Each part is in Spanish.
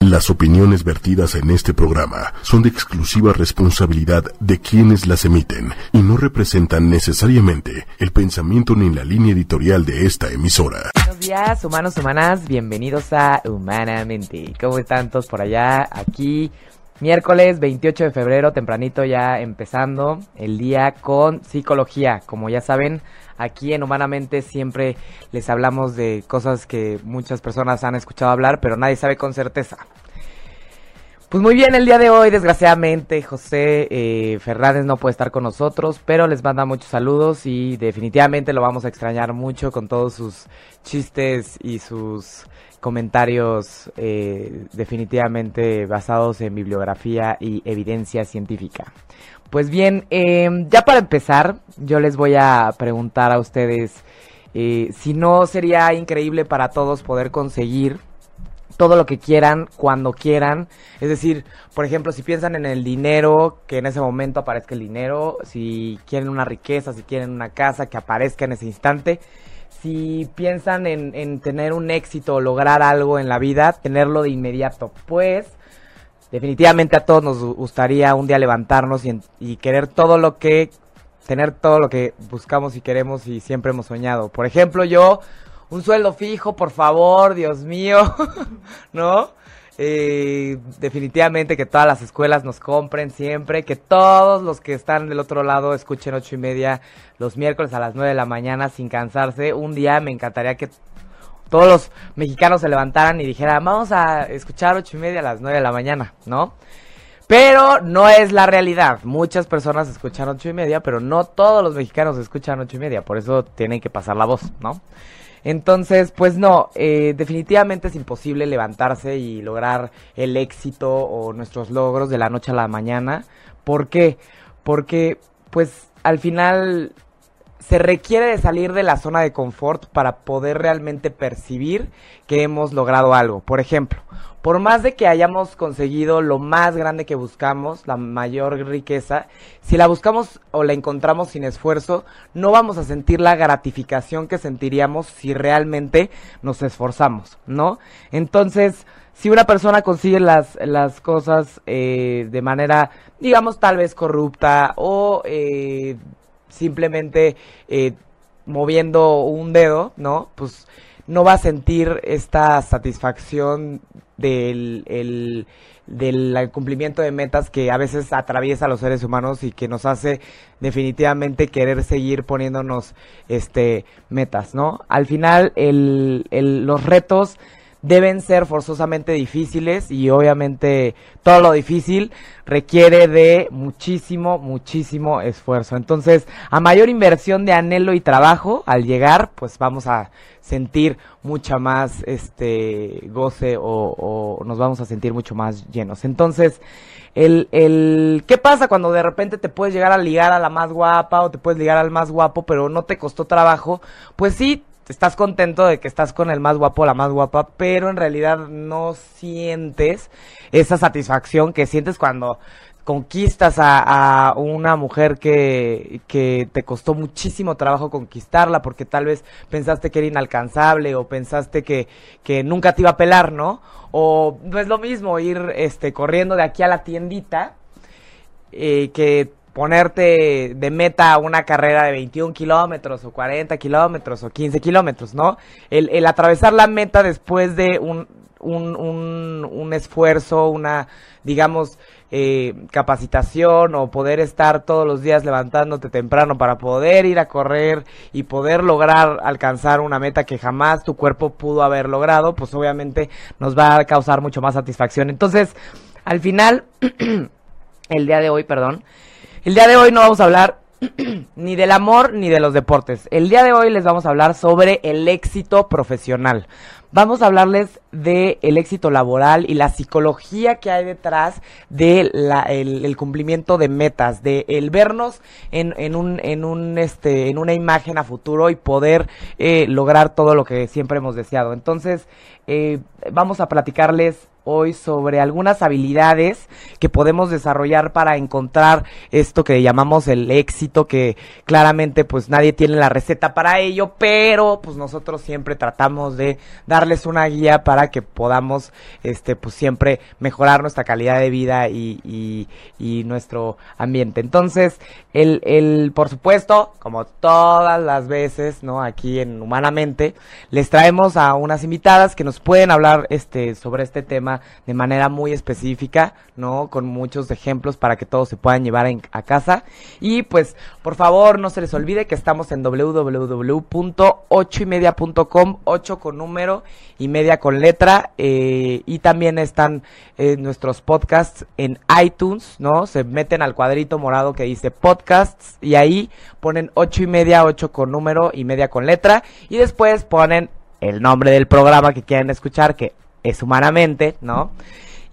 Las opiniones vertidas en este programa son de exclusiva responsabilidad de quienes las emiten y no representan necesariamente el pensamiento ni la línea editorial de esta emisora. Buenos días, humanos, humanas, bienvenidos a Humanamente. ¿Cómo están todos por allá? Aquí, miércoles 28 de febrero, tempranito ya empezando el día con psicología. Como ya saben, Aquí en Humanamente siempre les hablamos de cosas que muchas personas han escuchado hablar, pero nadie sabe con certeza. Pues muy bien, el día de hoy, desgraciadamente, José eh, Fernández no puede estar con nosotros, pero les manda muchos saludos y definitivamente lo vamos a extrañar mucho con todos sus chistes y sus comentarios eh, definitivamente basados en bibliografía y evidencia científica. Pues bien, em, ya para empezar, yo les voy a preguntar a ustedes eh, si no sería increíble para todos poder conseguir todo lo que quieran, cuando quieran. Es decir, por ejemplo, si piensan en el dinero, que en ese momento aparezca el dinero. Si quieren una riqueza, si quieren una casa, que aparezca en ese instante. Si piensan en, en tener un éxito o lograr algo en la vida, tenerlo de inmediato. Pues definitivamente a todos nos gustaría un día levantarnos y, querer todo lo que, tener todo lo que buscamos y queremos y siempre hemos soñado. Por ejemplo, yo, un sueldo fijo, por favor, Dios mío, ¿no? Eh, definitivamente que todas las escuelas nos compren siempre, que todos los que están del otro lado escuchen ocho y media los miércoles a las nueve de la mañana sin cansarse. Un día me encantaría que todos los mexicanos se levantaran y dijeran, vamos a escuchar ocho y media a las nueve de la mañana, ¿no? Pero no es la realidad. Muchas personas escuchan ocho y media, pero no todos los mexicanos escuchan ocho y media. Por eso tienen que pasar la voz, ¿no? Entonces, pues no, eh, definitivamente es imposible levantarse y lograr el éxito o nuestros logros de la noche a la mañana. ¿Por qué? Porque, pues, al final se requiere de salir de la zona de confort para poder realmente percibir que hemos logrado algo. Por ejemplo, por más de que hayamos conseguido lo más grande que buscamos, la mayor riqueza, si la buscamos o la encontramos sin esfuerzo, no vamos a sentir la gratificación que sentiríamos si realmente nos esforzamos, ¿no? Entonces, si una persona consigue las, las cosas eh, de manera, digamos, tal vez corrupta o eh, simplemente eh, moviendo un dedo, ¿no? Pues no va a sentir esta satisfacción del, del cumplimiento de metas que a veces atraviesa a los seres humanos y que nos hace definitivamente querer seguir poniéndonos este metas, ¿no? Al final el, el, los retos deben ser forzosamente difíciles y obviamente todo lo difícil requiere de muchísimo, muchísimo esfuerzo. Entonces, a mayor inversión de anhelo y trabajo al llegar, pues vamos a sentir mucha más este goce o, nos vamos a sentir mucho más llenos. Entonces, el, el, ¿qué pasa cuando de repente te puedes llegar a ligar a la más guapa o te puedes ligar al más guapo, pero no te costó trabajo? Pues sí, estás contento de que estás con el más guapo la más guapa, pero en realidad no sientes esa satisfacción que sientes cuando conquistas a, una mujer que, que, te costó muchísimo trabajo conquistarla porque tal vez pensaste que era inalcanzable o pensaste que, que nunca te iba a pelar, ¿no? O no es lo mismo ir este, corriendo de aquí a la tiendita eh, que ponerte de meta una carrera de 21 kilómetros o 40 kilómetros o 15 kilómetros, ¿no? El, el, atravesar la meta después de un, un, un, un esfuerzo, una, digamos, eh, capacitación o poder estar todos los días levantándote temprano para poder ir a correr y poder lograr alcanzar una meta que jamás tu cuerpo pudo haber logrado, pues obviamente nos va a causar mucho más satisfacción. Entonces, al final, el día de hoy, perdón, el día de hoy no vamos a hablar ni del amor ni de los deportes. El día de hoy les vamos a hablar sobre el éxito profesional. Vamos a hablarles de el éxito laboral y la psicología que hay detrás del el, cumplimiento de metas, de el vernos en, en, un, en, un, este, en una imagen a futuro y poder eh, lograr todo lo que siempre hemos deseado. Entonces, eh, vamos a platicarles hoy sobre algunas habilidades que podemos desarrollar para encontrar esto que llamamos el éxito, que claramente pues nadie tiene la receta para ello, pero pues nosotros siempre tratamos de darles una guía para que podamos este pues siempre mejorar nuestra calidad de vida y, y, nuestro ambiente. Entonces, el, el, por supuesto, como todas las veces, ¿no? Aquí en Humanamente, les traemos a unas invitadas que nos pueden hablar este, sobre este tema de manera muy específica, ¿no? Con muchos ejemplos para que todos se puedan llevar a casa. Y pues, por favor, no se les olvide que estamos en www.ochoymedia.com, 8 con número y media con letra. Eh, y también están eh, nuestros podcasts en iTunes, ¿no? Se meten al cuadrito morado que dice podcasts y ahí ponen ocho y media, 8 con número y media con letra. Y después ponen el nombre del programa que quieren escuchar, que es humanamente, ¿no?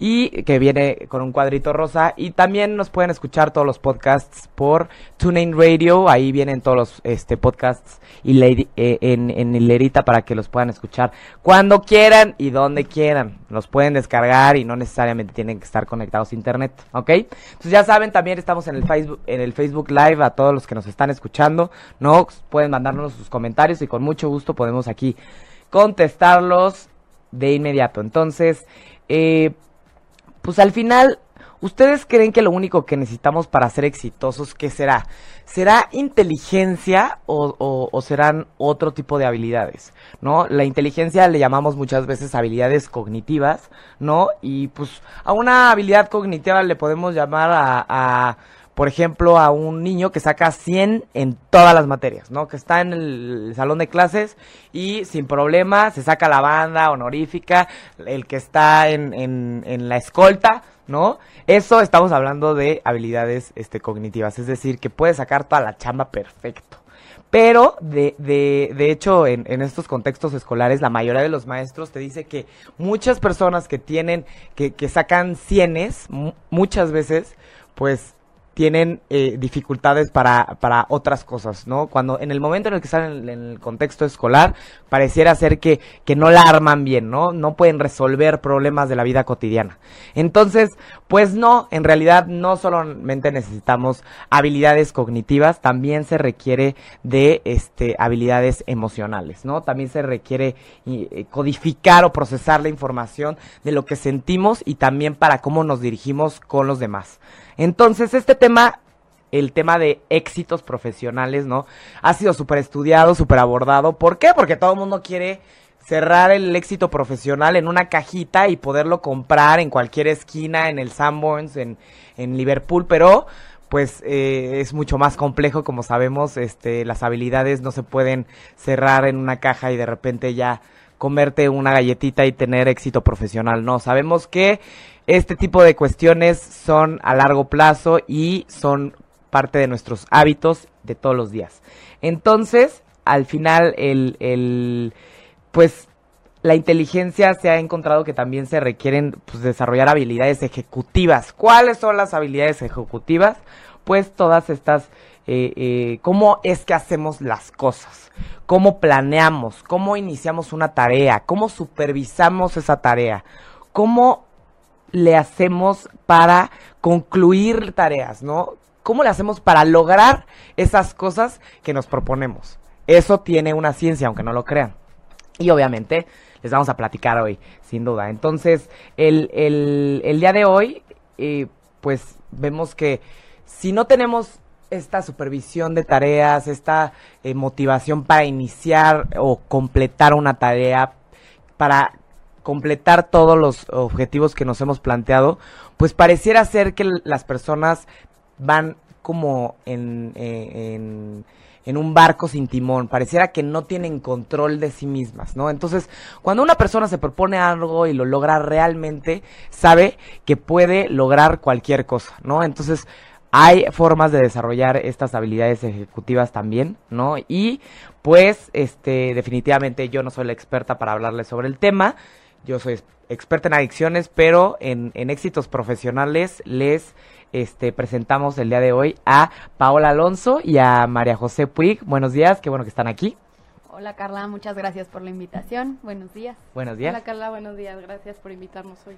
y que viene con un cuadrito rosa. Y también nos pueden escuchar todos los podcasts por TuneIn Radio. Ahí vienen todos los este, podcasts y eh, en, en hilerita para que los puedan escuchar cuando quieran y donde quieran. Los pueden descargar y no necesariamente tienen que estar conectados a internet, ¿ok? Entonces ya saben, también estamos en el Facebook, en el Facebook Live a todos los que nos están escuchando, ¿no? Pueden mandarnos sus comentarios y con mucho gusto podemos aquí contestarlos de inmediato. Entonces, eh, pues al final, ¿ustedes creen que lo único que necesitamos para ser exitosos, qué será? ¿Será inteligencia o, o, serán otro tipo de habilidades? ¿No? La inteligencia le llamamos muchas veces habilidades cognitivas, ¿no? Y pues a una habilidad cognitiva le podemos llamar a por ejemplo, a un niño que saca 100 en todas las materias, ¿no? Que está en el salón de clases y sin problema se saca la banda honorífica, el que está en, en, en la escolta, ¿no? Eso estamos hablando de habilidades este, cognitivas, es decir, que puede sacar toda la chamba perfecto. Pero, de, de, de hecho, en, en, estos contextos escolares, la mayoría de los maestros te dice que muchas personas que tienen, que, que sacan cienes, muchas veces, pues tienen eh, dificultades para, para otras cosas, ¿no? Cuando en el momento en el que están en, el contexto escolar, pareciera ser que, que no la arman bien, ¿no? No pueden resolver problemas de la vida cotidiana. Entonces, pues no, en realidad no solamente necesitamos habilidades cognitivas, también se requiere de este, habilidades emocionales, ¿no? También se requiere eh, codificar o procesar la información de lo que sentimos y también para cómo nos dirigimos con los demás. Entonces, este tema, el tema de éxitos profesionales, ¿no? Ha sido súper estudiado, súper abordado. ¿Por qué? Porque todo el mundo quiere cerrar el éxito profesional en una cajita y poderlo comprar en cualquier esquina, en el Sanborns, en, en Liverpool, pero pues eh, es mucho más complejo, como sabemos, este, las habilidades no se pueden cerrar en una caja y de repente ya comerte una galletita y tener éxito profesional. No, sabemos que este tipo de cuestiones son a largo plazo y son parte de nuestros hábitos de todos los días. Entonces, al final, el, el pues la inteligencia se ha encontrado que también se requieren pues, desarrollar habilidades ejecutivas. ¿Cuáles son las habilidades ejecutivas? Pues todas estas, eh, eh, cómo es que hacemos las cosas, cómo planeamos, cómo iniciamos una tarea, cómo supervisamos esa tarea, cómo le hacemos para concluir tareas, ¿no? ¿Cómo le hacemos para lograr esas cosas que nos proponemos? Eso tiene una ciencia, aunque no lo crean. Y obviamente les vamos a platicar hoy, sin duda. Entonces, el, el, día de hoy, eh, pues vemos que si no tenemos esta supervisión de tareas, esta eh, motivación para iniciar o completar una tarea, para completar todos los objetivos que nos hemos planteado, pues pareciera ser que las personas van como en, eh, en, en, un barco sin timón, pareciera que no tienen control de sí mismas, ¿no? Entonces, cuando una persona se propone algo y lo logra realmente, sabe que puede lograr cualquier cosa, ¿no? Entonces, hay formas de desarrollar estas habilidades ejecutivas también, ¿no? Y pues, este, definitivamente yo no soy la experta para hablarles sobre el tema, yo soy experta en adicciones, pero en, éxitos profesionales les este, presentamos el día de hoy a Paola Alonso y a María José Puig. Buenos días, qué bueno que están aquí. Hola Carla, muchas gracias por la invitación. Buenos días. Buenos días. Hola Carla, buenos días. Gracias por invitarnos hoy.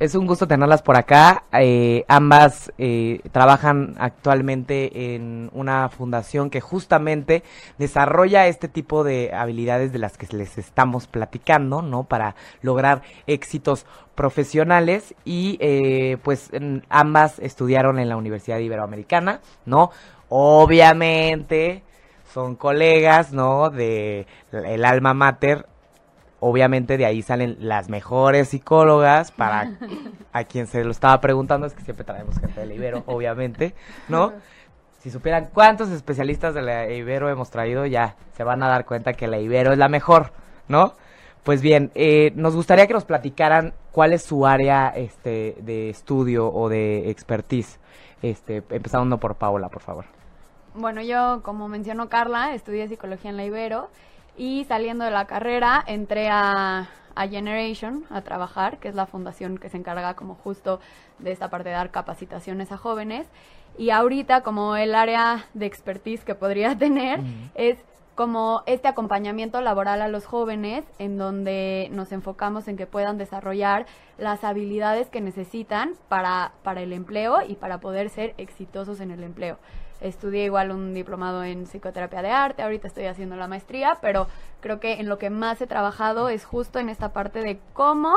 Es un gusto tenerlas por acá. Eh, ambas eh, trabajan actualmente en una fundación que justamente desarrolla este tipo de habilidades de las que les estamos platicando, ¿no? Para lograr éxitos profesionales y eh, pues ambas estudiaron en la Universidad Iberoamericana, ¿no? Obviamente son colegas, ¿no? De el alma mater. Obviamente de ahí salen las mejores psicólogas para a quien se lo estaba preguntando, es que siempre traemos gente de la Ibero, obviamente, ¿no? Si supieran cuántos especialistas de la Ibero hemos traído, ya se van a dar cuenta que la Ibero es la mejor, ¿no? Pues bien, eh, nos gustaría que nos platicaran cuál es su área este, de estudio o de expertise. Este, empezando por Paola, por favor. Bueno, yo, como mencionó Carla, estudié psicología en la Ibero y saliendo de la carrera entré a, Generation a trabajar, que es la fundación que se encarga como justo de esta parte de dar capacitaciones a jóvenes. Y ahorita como el área de expertise que podría tener es como este acompañamiento laboral a los jóvenes en donde nos enfocamos en que puedan desarrollar las habilidades que necesitan para, para el empleo y para poder ser exitosos en el empleo estudié igual un diplomado en psicoterapia de arte, ahorita estoy haciendo la maestría, pero creo que en lo que más he trabajado es justo en esta parte de cómo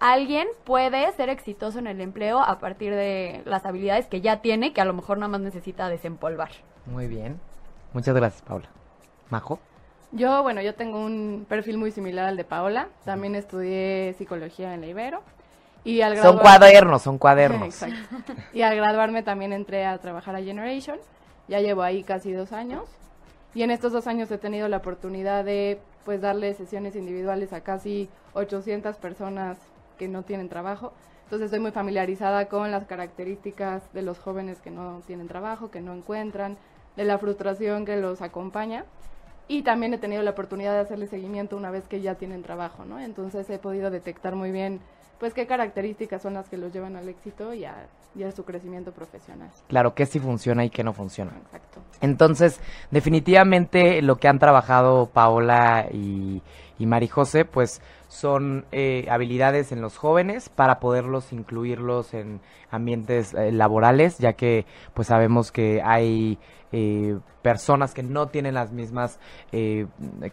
alguien puede ser exitoso en el empleo a partir de las habilidades que ya tiene, que a lo mejor nada más necesita desempolvar. Muy bien. Muchas gracias, Paula. Majo. Yo, bueno, yo tengo un perfil muy similar al de Paola. También estudié psicología en la Ibero. Y al son cuadernos, son cuadernos. Y al graduarme también entré a trabajar a Generation. Ya llevo ahí casi dos años. Y en estos dos años he tenido la oportunidad de pues darle sesiones individuales a casi 800 personas que no tienen trabajo. Entonces estoy muy familiarizada con las características de los jóvenes que no tienen trabajo, que no encuentran, de la frustración que los acompaña. Y también he tenido la oportunidad de hacerle seguimiento una vez que ya tienen trabajo, ¿no? Entonces he podido detectar muy bien pues qué características son las que los llevan al éxito y a, su crecimiento profesional. Claro, qué sí funciona y qué no funciona. Exacto. Entonces, definitivamente lo que han trabajado Paola y, y Marijose, pues son eh, habilidades en los jóvenes para poderlos incluirlos en ambientes eh, laborales, ya que pues sabemos que hay eh, personas que no tienen las mismas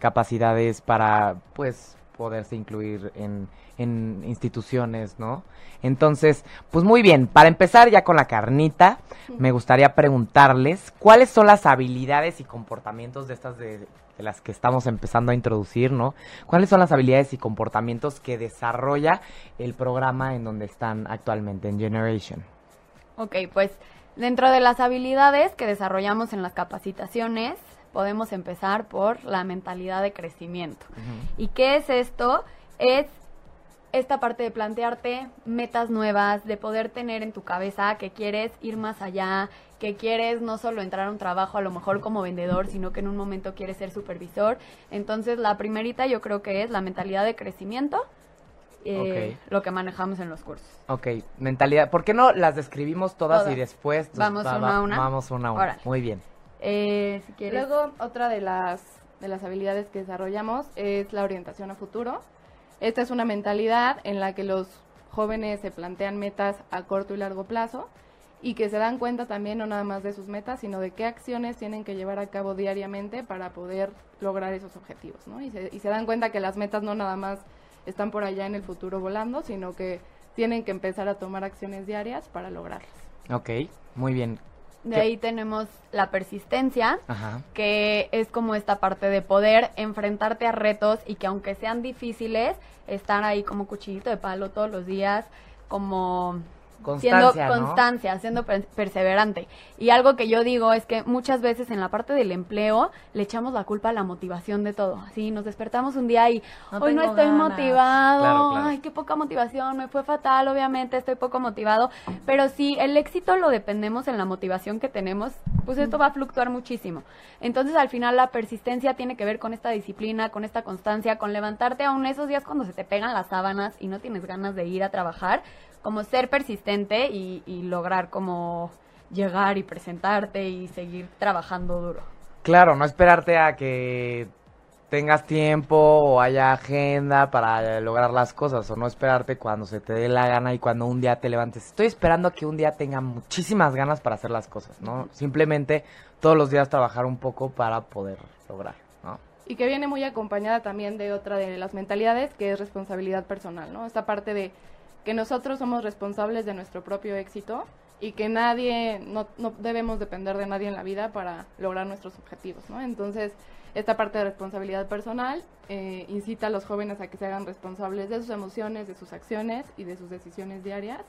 capacidades para pues poderse incluir en, en instituciones, ¿no? Entonces, pues muy bien, para empezar ya con la carnita, me gustaría preguntarles cuáles son las habilidades y comportamientos de estas de, las que estamos empezando a introducir, ¿no? ¿Cuáles son las habilidades y comportamientos que desarrolla el programa en donde están actualmente, en Generation? Ok, pues dentro de las habilidades que desarrollamos en las capacitaciones, podemos empezar por la mentalidad de crecimiento. ¿Y qué es esto? Es esta parte de plantearte metas nuevas, de poder tener en tu cabeza que quieres ir más allá, que quieres no solo entrar a un trabajo a lo mejor como vendedor, sino que en un momento quieres ser supervisor. Entonces, la primerita yo creo que es la mentalidad de crecimiento, eh, lo que manejamos en los cursos. Ok, mentalidad. ¿Por qué no las describimos todas, y después vamos una a una? Vamos una a una. Muy bien. Eh, Luego, otra de las, de las habilidades que desarrollamos es la orientación a futuro. Esta es una mentalidad en la que los jóvenes se plantean metas a corto y largo plazo y que se dan cuenta también no nada más de sus metas, sino de qué acciones tienen que llevar a cabo diariamente para poder lograr esos objetivos, ¿no? Y se, y se dan cuenta que las metas no nada más están por allá en el futuro volando, sino que tienen que empezar a tomar acciones diarias para lograrlas. Ok, muy bien. De ahí tenemos la persistencia, que es como esta parte de poder enfrentarte a retos y que aunque sean difíciles, estar ahí como cuchillito de palo todos los días, como siendo constancia, siendo perseverante. Y algo que yo digo es que muchas veces en la parte del empleo le echamos la culpa a la motivación de todo. Así nos despertamos un día y hoy no estoy motivado, ay, qué poca motivación, me fue fatal, obviamente estoy poco motivado, pero si el éxito lo dependemos en la motivación que tenemos, pues esto va a fluctuar muchísimo. Entonces al final la persistencia tiene que ver con esta disciplina, con esta constancia, con levantarte aún esos días cuando se te pegan las sábanas y no tienes ganas de ir a trabajar, como ser persistente y, lograr como llegar y presentarte y seguir trabajando duro. Claro, no esperarte a que tengas tiempo o haya agenda para lograr las cosas o no esperarte cuando se te dé la gana y cuando un día te levantes. Estoy esperando a que un día tenga muchísimas ganas para hacer las cosas, ¿no? Simplemente todos los días trabajar un poco para poder lograr, ¿no? Y que viene muy acompañada también de otra de las mentalidades, que es responsabilidad personal, ¿no? Esta parte de que nosotros somos responsables de nuestro propio éxito y que nadie, no, no debemos depender de nadie en la vida para lograr nuestros objetivos, ¿no? Entonces, esta parte de responsabilidad personal eh, incita a los jóvenes a que se hagan responsables de sus emociones, de sus acciones y de sus decisiones diarias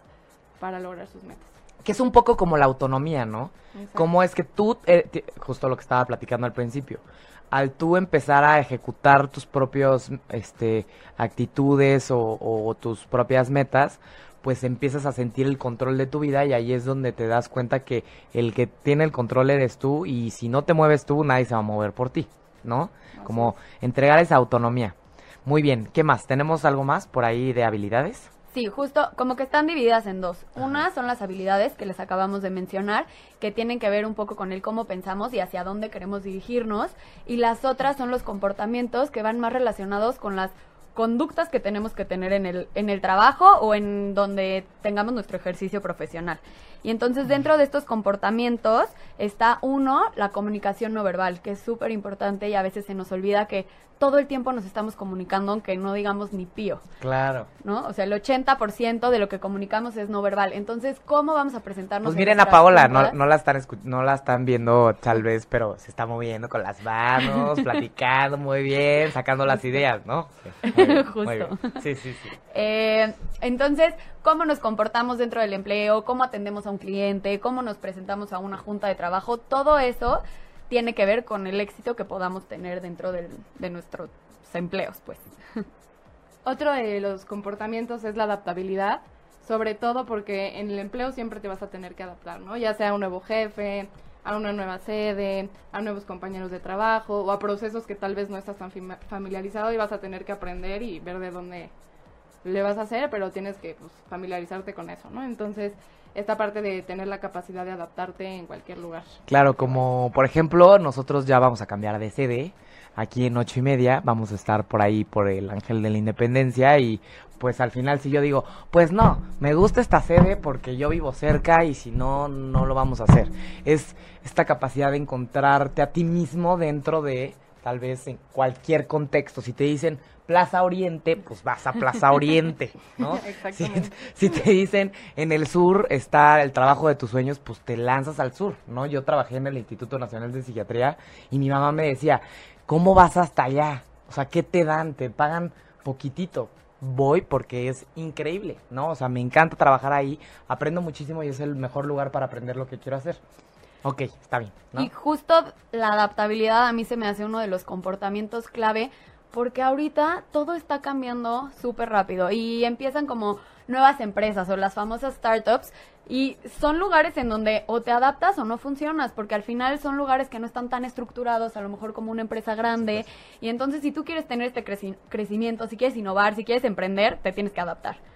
para lograr sus metas. Que es un poco como la autonomía, ¿no? Exacto. Como es que tú, eh, justo lo que estaba platicando al principio, al tú empezar a ejecutar tus propios, este, actitudes o, o tus propias metas, pues empiezas a sentir el control de tu vida y ahí es donde te das cuenta que el que tiene el control eres tú y si no te mueves tú, nadie se va a mover por ti, ¿no? Como entregar esa autonomía. Muy bien, ¿qué más? ¿Tenemos algo más por ahí de habilidades? Sí, justo como que están divididas en dos. Una son las habilidades que les acabamos de mencionar, que tienen que ver un poco con el cómo pensamos y hacia dónde queremos dirigirnos. Y las otras son los comportamientos que van más relacionados con las conductas que tenemos que tener en el, en el trabajo o en donde tengamos nuestro ejercicio profesional. Y entonces dentro de estos comportamientos está uno, la comunicación no verbal, que es súper importante y a veces se nos olvida que todo el tiempo nos estamos comunicando aunque no digamos ni pío. Claro. ¿no? O sea, el 80% de lo que comunicamos es no verbal. Entonces, ¿cómo vamos a presentarnos? Pues en miren a Paola, no, no la están no la están viendo tal vez, pero se está moviendo con las manos, platicando muy bien, sacando las ideas, ¿no? Sí, muy bien, muy bien. Sí, sí, sí. Eh, entonces, ¿cómo nos comportamos dentro del empleo? ¿Cómo atendemos a un cliente? ¿Cómo nos presentamos a una junta de trabajo? Todo eso tiene que ver con el éxito que podamos tener dentro del- de nuestros empleos, pues. Otro de los comportamientos es la adaptabilidad, sobre todo porque en el empleo siempre te vas a tener que adaptar, ¿no? Ya sea a un nuevo jefe, a una nueva sede, a nuevos compañeros de trabajo o a procesos que tal vez no estás tan fami- familiarizado y vas a tener que aprender y ver de dónde le vas a hacer, pero tienes que pues, familiarizarte con eso, ¿no? Entonces, esta parte de tener la capacidad de adaptarte en cualquier lugar. Claro, como por ejemplo, nosotros ya vamos a cambiar de sede. Aquí en ocho y media vamos a estar por ahí por el Ángel de la Independencia y pues al final si yo digo, pues no, me gusta esta sede porque yo vivo cerca y si no, no lo vamos a hacer. Es esta capacidad de encontrarte a ti mismo dentro de tal vez en cualquier contexto. Si te dicen Plaza Oriente, pues vas a Plaza Oriente, ¿no? Si, Exactamente. si te dicen en el sur está el trabajo de tus sueños, pues te lanzas al sur, ¿no? Yo trabajé en el Instituto Nacional de Psiquiatría y mi mamá me decía, ¿cómo vas hasta allá? O sea, ¿qué te dan? Te pagan poquitito. Voy porque es increíble, ¿no? O sea, me encanta trabajar ahí, aprendo muchísimo y es el mejor lugar para aprender lo que quiero hacer. Ok, está bien, ¿no? Y justo la adaptabilidad a mí se me hace uno de los comportamientos clave porque ahorita todo está cambiando súper rápido y empiezan como nuevas empresas o las famosas startups y son lugares en donde o te adaptas o no funcionas porque al final son lugares que no están tan estructurados a lo mejor como una empresa grande y entonces si tú quieres tener este creci- crecimiento, si quieres innovar, si quieres emprender, te tienes que adaptar.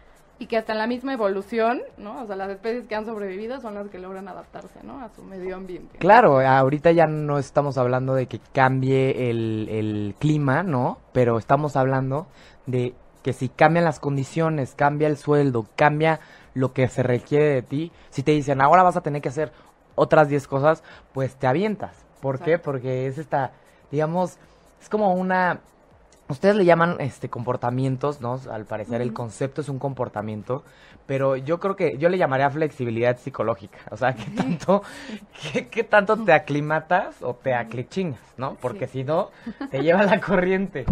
Y que hasta en la misma evolución, ¿no? O sea, las especies que han sobrevivido son las que logran adaptarse, ¿no? A su medio ambiente. Claro, ahorita ya no estamos hablando de que cambie el, el clima, ¿no? Pero estamos hablando de que si cambian las condiciones, cambia el sueldo, cambia lo que se requiere de ti, si te dicen ahora vas a tener que hacer otras 10 cosas, pues te avientas. ¿Por qué? Porque es esta, digamos, es como una... Ustedes le llaman este comportamientos, ¿no? Al parecer el concepto es un comportamiento, pero yo creo que yo le llamaría flexibilidad psicológica. O sea, ¿qué tanto, qué, qué tanto te aclimatas o te aclichingas, ¿no? Porque si no, te lleva la corriente.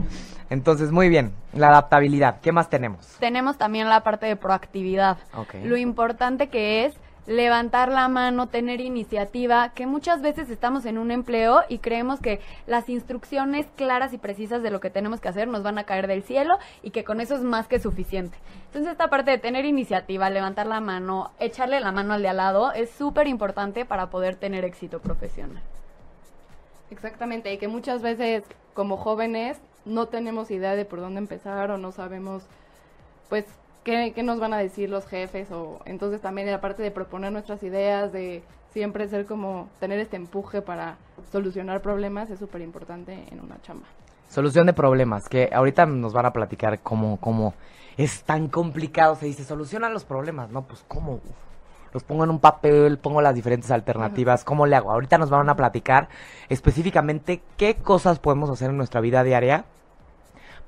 Entonces, muy bien, la adaptabilidad. ¿Qué más tenemos? Tenemos también la parte de proactividad. Lo importante que es levantar la mano, tener iniciativa, que muchas veces estamos en un empleo y creemos que las instrucciones claras y precisas de lo que tenemos que hacer nos van a caer del cielo y que con eso es más que suficiente. Entonces esta parte de tener iniciativa, levantar la mano, echarle la mano al de al lado es súper importante para poder tener éxito profesional. Exactamente, y que muchas veces como jóvenes no tenemos idea de por dónde empezar o no sabemos, pues, qué, qué nos van a decir los jefes o entonces también la parte de proponer nuestras ideas, de siempre ser como tener este empuje para solucionar problemas es súper importante en una chamba. Solución de problemas, que ahorita nos van a platicar cómo, cómo es tan complicado. Se dice, soluciona los problemas, ¿no? Pues cómo los pongo en un papel, pongo las diferentes alternativas, ¿cómo le hago? Ahorita nos van a platicar específicamente qué cosas podemos hacer en nuestra vida diaria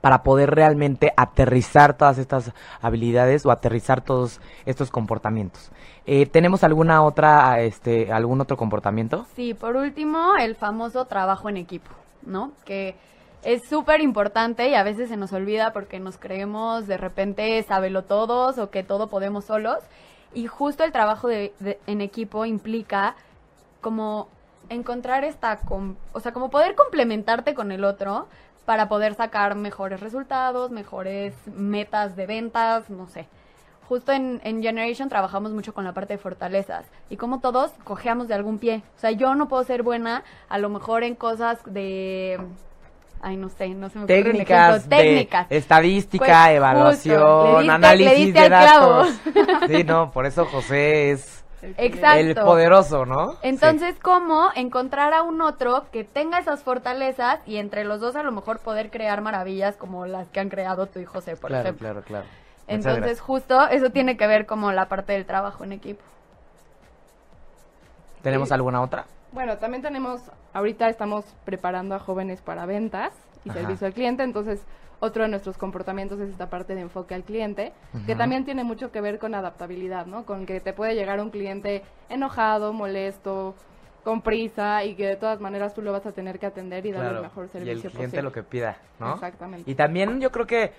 para poder realmente aterrizar todas estas habilidades o aterrizar todos estos comportamientos. Eh, ¿Tenemos alguna otra, este, algún otro comportamiento? Sí, por último, el famoso trabajo en equipo, ¿no? Que es súper importante y a veces se nos olvida porque nos creemos de repente sábelo todos o que todo podemos solos. Y justo el trabajo de, en equipo implica como encontrar esta, o sea, como poder complementarte con el otro para poder sacar mejores resultados, mejores metas de ventas, no sé. Justo en, en, Generation trabajamos mucho con la parte de fortalezas y como todos cojeamos de algún pie. O sea, yo no puedo ser buena a lo mejor en cosas de ay, no sé, no se me ocurre técnicas, técnicas. estadística, pues, evaluación, análisis de datos. sí, no, por eso José es el poderoso, ¿no? Entonces, ¿cómo encontrar a un otro que tenga esas fortalezas y entre los dos a lo mejor poder crear maravillas como las que han creado tú y José, por ejemplo? Claro, claro, claro. Entonces, justo eso tiene que ver como la parte del trabajo en equipo. ¿Tenemos alguna otra? Bueno, también tenemos, ahorita estamos preparando a jóvenes para ventas y servicio al cliente, entonces otro de nuestros comportamientos es esta parte de enfoque al cliente, que también tiene mucho que ver con adaptabilidad, ¿no? Con que te puede llegar un cliente enojado, molesto, con prisa y que de todas maneras tú lo vas a tener que atender y dar el mejor servicio y el cliente lo que pida, ¿no? Exactamente. Y también yo creo que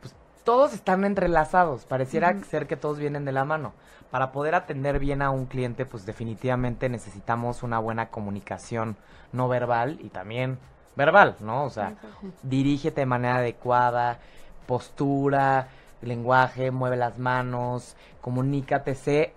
pues, todos están entrelazados, pareciera ser que todos vienen de la mano para poder atender bien a un cliente, pues definitivamente necesitamos una buena comunicación no verbal y también verbal, ¿no? O sea, dirígete de manera adecuada, postura, lenguaje, mueve las manos, comunícate, sé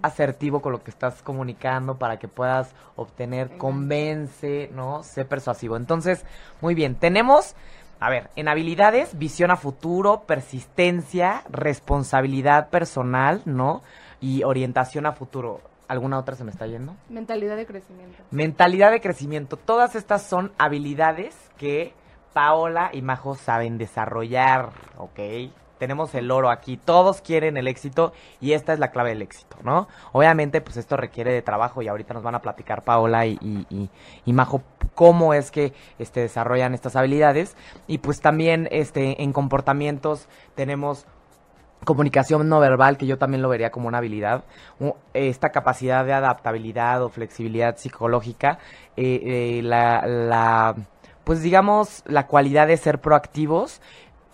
asertivo con lo que estás comunicando para que puedas obtener, convence, ¿no? Sé persuasivo. Entonces, muy bien, tenemos a ver, en habilidades, visión a futuro, persistencia, responsabilidad personal, ¿no? Y orientación a futuro. ¿Alguna otra se me está yendo? Mentalidad de crecimiento. Mentalidad de crecimiento. Todas estas son habilidades que Paola y Majo saben desarrollar, ¿ok? tenemos el oro aquí, todos quieren el éxito y esta es la clave del éxito, ¿no? Obviamente, pues esto requiere de trabajo y ahorita nos van a platicar Paola y, y, y, Majo cómo es que este, desarrollan estas habilidades y pues también este, en comportamientos tenemos comunicación no verbal, que yo también lo vería como una habilidad, esta capacidad de adaptabilidad o flexibilidad psicológica, eh, eh, la, la, pues digamos, la cualidad de ser proactivos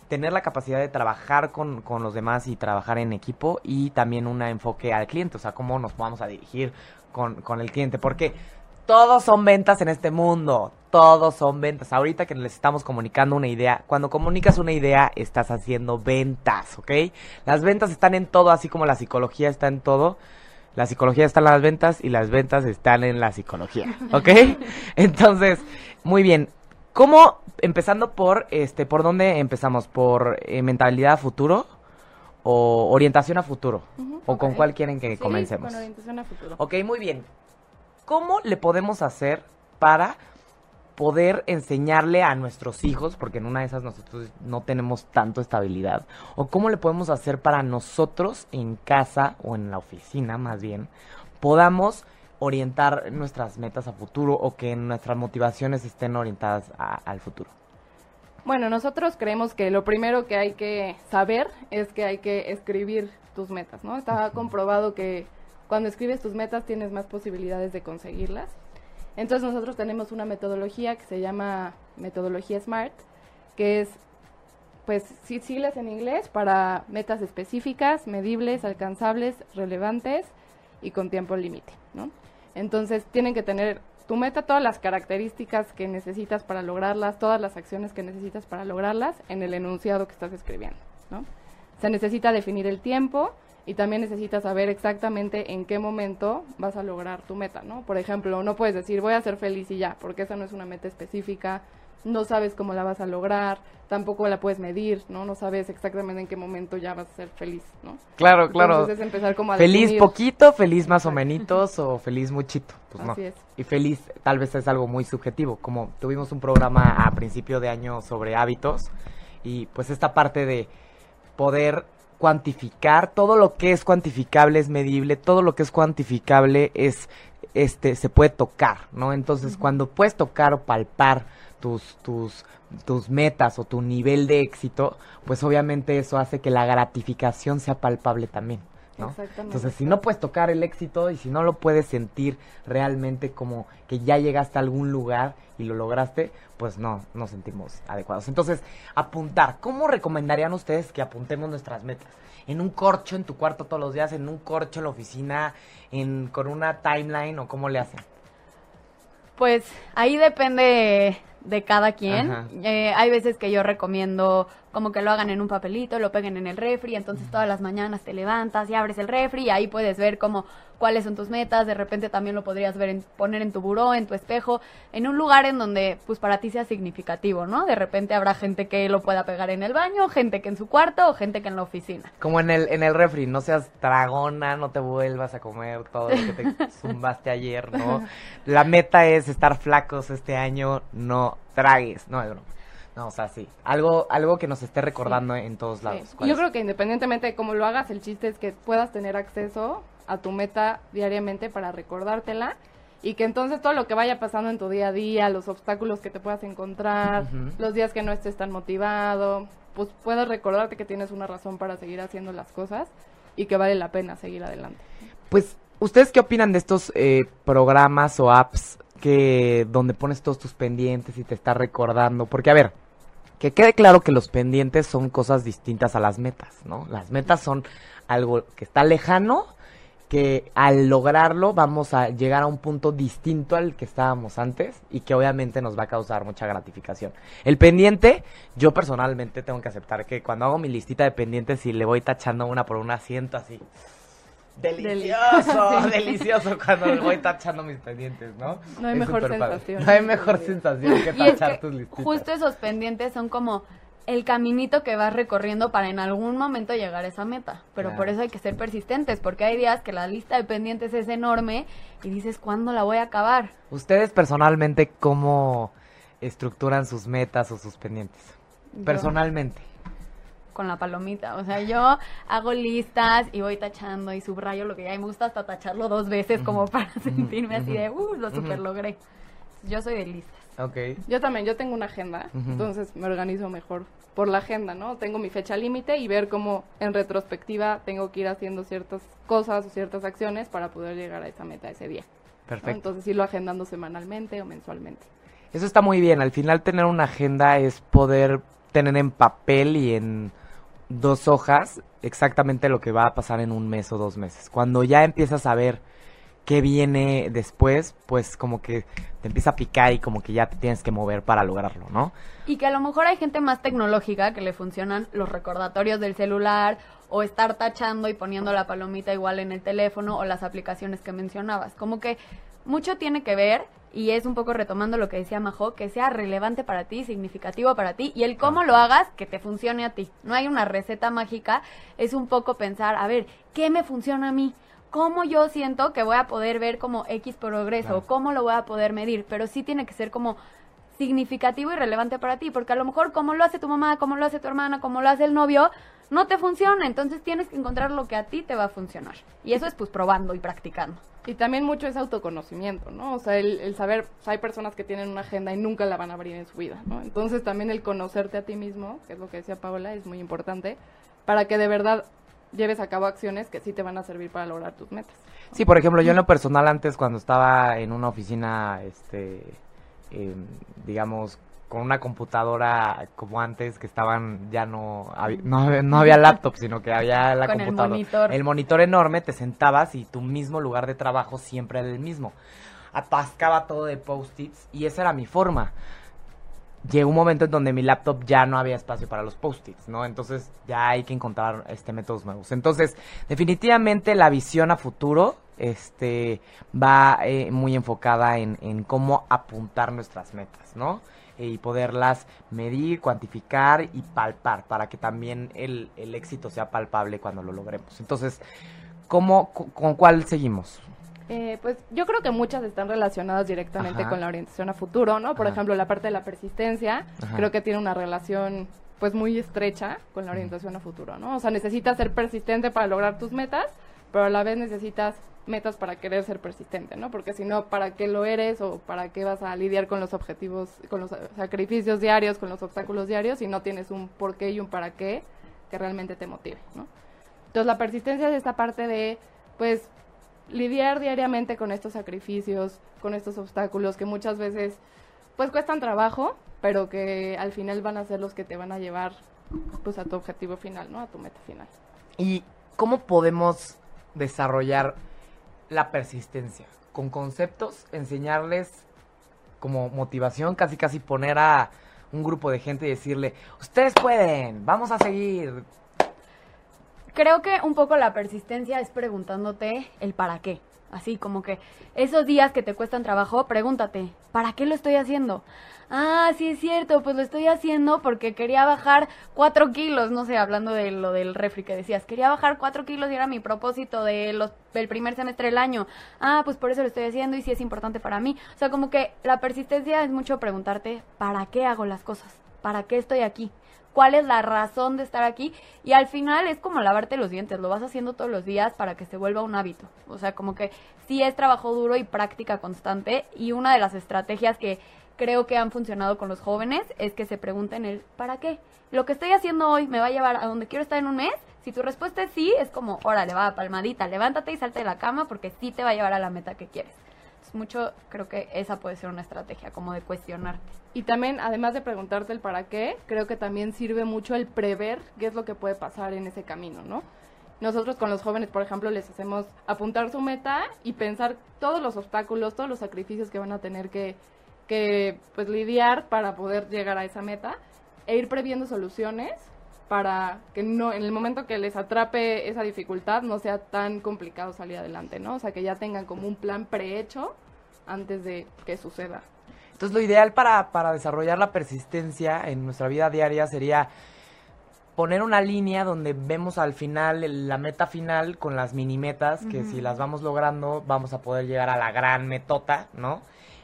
tener la capacidad de trabajar con, con, los demás y trabajar en equipo y también un enfoque al cliente, o sea, cómo nos vamos a dirigir con, con el cliente, porque todos son ventas en este mundo, todos son ventas. Ahorita que les estamos comunicando una idea, cuando comunicas una idea estás haciendo ventas, ¿ok? Las ventas están en todo, así como la psicología está en todo. La psicología está en las ventas y las ventas están en la psicología, ¿ok? Entonces, muy bien. ¿Cómo, empezando por, este, por dónde empezamos? ¿Por eh, mentalidad a futuro o orientación a futuro? ¿O con cuál quieren que comencemos? con orientación a futuro. Ok, muy bien. ¿Cómo le podemos hacer para poder enseñarle a nuestros hijos, porque en una de esas nosotros no tenemos tanto estabilidad, o cómo le podemos hacer para nosotros en casa o en la oficina más bien, podamos orientar nuestras metas a futuro o que nuestras motivaciones estén orientadas al futuro? Bueno, nosotros creemos que lo primero que hay que saber es que hay que escribir tus metas, ¿no? Está comprobado que cuando escribes tus metas tienes más posibilidades de conseguirlas. Entonces nosotros tenemos una metodología que se llama metodología SMART, que es pues siglas en inglés para metas específicas, medibles, alcanzables, relevantes y con tiempo límite, ¿no? Entonces tienen que tener tu meta, todas las características que necesitas para lograrlas, todas las acciones que necesitas para lograrlas en el enunciado que estás escribiendo, ¿no? Se necesita definir el tiempo y también necesitas saber exactamente en qué momento vas a lograr tu meta, ¿no? Por ejemplo, no puedes decir voy a ser feliz y ya, porque esa no es una meta específica, no sabes cómo la vas a lograr, tampoco la puedes medir, ¿no? No sabes exactamente en qué momento ya vas a ser feliz, ¿no? Claro, claro. Entonces es empezar como a Feliz definir- poquito, feliz más o menos, o feliz muchito. Pues no. Así es. Y feliz tal vez es algo muy subjetivo, como tuvimos un programa a principio de año sobre hábitos y pues esta parte de poder cuantificar todo lo que es cuantificable es medible, todo lo que es cuantificable es este se puede tocar, ¿no? Entonces, cuando puedes tocar o palpar tus tus tus metas o tu nivel de éxito, pues obviamente eso hace que la gratificación sea palpable también, ¿no? Exactamente. Entonces, si no puedes tocar el éxito y si no lo puedes sentir realmente como que ya llegaste a algún lugar y lo lograste, pues no, nos sentimos adecuados. Entonces, apuntar. ¿Cómo recomendarían ustedes que apuntemos nuestras metas? ¿En un corcho en tu cuarto todos los días? ¿En un corcho en la oficina? En, ¿Con una timeline? ¿O cómo le hacen? Pues ahí depende de cada quien. Eh, hay veces que yo recomiendo como que lo hagan en un papelito, lo peguen en el refri, entonces todas las mañanas te levantas y abres el refri y ahí puedes ver como cuáles son tus metas, de repente también lo podrías ver en, poner en tu buró, en tu espejo, en un lugar en donde pues para ti sea significativo, ¿no? De repente habrá gente que lo pueda pegar en el baño, gente que en su cuarto o gente que en la oficina. Como en el, en el refri, no seas dragona, no te vuelvas a comer todo lo que te zumbaste ayer, ¿no? La meta es estar flacos este año, no tragues, no es broma. No, o sea, sí. Algo, algo que nos esté recordando en todos lados. Y ¿Cuál Yo es? creo que independientemente de cómo lo hagas, el chiste es que puedas tener acceso a tu meta diariamente para recordártela y que entonces todo lo que vaya pasando en tu día a día, los obstáculos que te puedas encontrar, los días que no estés tan motivado, pues puedas recordarte que tienes una razón para seguir haciendo las cosas y que vale la pena seguir adelante. Pues, ¿ustedes qué opinan de estos eh, programas o apps que donde pones todos tus pendientes y te está recordando? Porque, a ver, que quede claro que los pendientes son cosas distintas a las metas, ¿no? Las metas son algo que está lejano, que al lograrlo vamos a llegar a un punto distinto al que estábamos antes y que obviamente nos va a causar mucha gratificación. El pendiente, yo personalmente tengo que aceptar que cuando hago mi listita de pendientes y le voy tachando una por una, siento así. Delicioso, Sí. delicioso cuando voy tachando mis pendientes, ¿no? No hay Es mejor sensación. No hay mejor sensación que es tachar que tus listitas. justo esos pendientes son como el caminito que vas recorriendo para en algún momento llegar a esa meta. Pero Claro. por eso hay que ser persistentes, porque hay días que la lista de pendientes es enorme y dices, ¿cuándo la voy a acabar? Ustedes personalmente, ¿cómo estructuran sus metas o sus pendientes? Yo- Personalmente. Con la palomita. O sea, yo hago listas y voy tachando y subrayo lo que ya me gusta hasta tacharlo dos veces como para sentirme así de, uh, lo super logré. Yo soy de listas. Ok. Yo también, yo tengo una agenda, entonces me organizo mejor por la agenda, ¿no? Tengo mi fecha límite y ver cómo en retrospectiva tengo que ir haciendo ciertas cosas o ciertas acciones para poder llegar a esa meta ese día. ¿no? Perfecto. Entonces irlo agendando semanalmente o mensualmente. Eso está muy bien. Al final tener una agenda es poder tener en papel y en dos hojas exactamente lo que va a pasar en un mes o dos meses. Cuando ya empiezas a ver qué viene después, pues como que te empieza a picar y como que ya te tienes que mover para lograrlo, ¿no? Y que a lo mejor hay gente más tecnológica que le funcionan los recordatorios del celular o estar tachando y poniendo la palomita igual en el teléfono o las aplicaciones que mencionabas. Como que mucho tiene que ver y es un poco retomando lo que decía Majo, que sea relevante para ti, significativo para ti y el cómo lo hagas que te funcione a ti. No hay una receta mágica, es un poco pensar, a ver, ¿qué me funciona a mí? ¿Cómo yo siento que voy a poder ver como X progreso? Claro. ¿Cómo lo voy a poder medir? Pero sí tiene que ser como significativo y relevante para ti, porque a lo mejor como lo hace tu mamá, como lo hace tu hermana, como lo hace el novio, no te funciona, entonces tienes que encontrar lo que a ti te va a funcionar. Y eso es pues probando y practicando. Y también mucho es autoconocimiento, ¿no? O sea, el, el saber, o sea, hay personas que tienen una agenda y nunca la van a abrir en su vida, ¿no? Entonces también el conocerte a ti mismo, que es lo que decía Paola, es muy importante para que de verdad lleves a cabo acciones que sí te van a servir para lograr tus metas. Sí, por ejemplo, yo en lo personal antes cuando estaba en una oficina, este, em, digamos, con una computadora como antes que estaban, ya no, habi- no, había- no había laptop, sino que había la Con el computadora. monitor. El monitor enorme, te sentabas y tu mismo lugar de trabajo siempre era el mismo. Atascaba todo de post-its y esa era mi forma llegó un momento en donde mi laptop ya no había espacio para los post-its, ¿no? Entonces ya hay que encontrar este métodos nuevos. Entonces, definitivamente la visión a futuro este va eh, muy enfocada en, en cómo apuntar nuestras metas, ¿no? Eh, y poderlas medir, cuantificar y palpar para que también el, el éxito sea palpable cuando lo logremos. Entonces, ¿cómo, ¿con cuál seguimos? Eh, pues yo creo que muchas están relacionadas directamente Ajá. con la orientación a futuro, ¿no? Por Ajá. ejemplo, la parte de la persistencia, Ajá. creo que tiene una relación pues muy estrecha con la orientación a futuro, ¿no? O sea, necesitas ser persistente para lograr tus metas, pero a la vez necesitas metas para querer ser persistente, ¿no? Porque si no, ¿para qué lo eres o para qué vas a lidiar con los objetivos, con los sacrificios diarios, con los obstáculos diarios si no tienes un por qué y un para qué que realmente te motive, ¿no? Entonces la persistencia es esta parte de, pues, lidiar diariamente con estos sacrificios, con estos obstáculos que muchas veces, pues, cuestan trabajo, pero que al final van a ser los que te van a llevar, pues, a tu objetivo final, ¿no? A tu meta final. ¿Y cómo podemos desarrollar la persistencia? Con conceptos, enseñarles como motivación, casi casi poner a un grupo de gente y decirle, ustedes pueden, vamos a seguir. Creo que un poco la persistencia es preguntándote el para qué. Así como que esos días que te cuestan trabajo, pregúntate, ¿para qué lo estoy haciendo? Ah, sí es cierto, pues lo estoy haciendo porque quería bajar cuatro kilos, no sé, hablando de lo del refri que decías, quería bajar cuatro kilos y era mi propósito de los, del primer semestre del año. Ah, pues por eso lo estoy haciendo y sí es importante para mí. O sea, como que la persistencia es mucho preguntarte, ¿para qué hago las cosas? ¿Para qué estoy aquí? Cuál es la razón de estar aquí y al final es como lavarte los dientes, lo vas haciendo todos los días para que se vuelva un hábito. O sea, como que sí es trabajo duro y práctica constante y una de las estrategias que creo que han funcionado con los jóvenes es que se pregunten el ¿para qué? Lo que estoy haciendo hoy me va a llevar a donde quiero estar en un mes. Si tu respuesta es sí, es como, órale, va, palmadita, levántate y salte de la cama porque sí te va a llevar a la meta que quieres. Mucho creo que esa puede ser una estrategia, como de cuestionarte. Y también, además de preguntarte el para qué, creo que también sirve mucho el prever qué es lo que puede pasar en ese camino, ¿no? Nosotros con los jóvenes, por ejemplo, les hacemos apuntar su meta y pensar todos los obstáculos, todos los sacrificios que van a tener que, que pues, lidiar para poder llegar a esa meta e ir previendo soluciones para que no en el momento que les atrape esa dificultad no sea tan complicado salir adelante, ¿no? O sea, que ya tengan como un plan prehecho antes de que suceda. Entonces lo ideal para, para desarrollar la persistencia en nuestra vida diaria sería poner una línea donde vemos al final la meta final con las mini metas, que si las vamos logrando vamos a poder llegar a la gran metota, ¿no?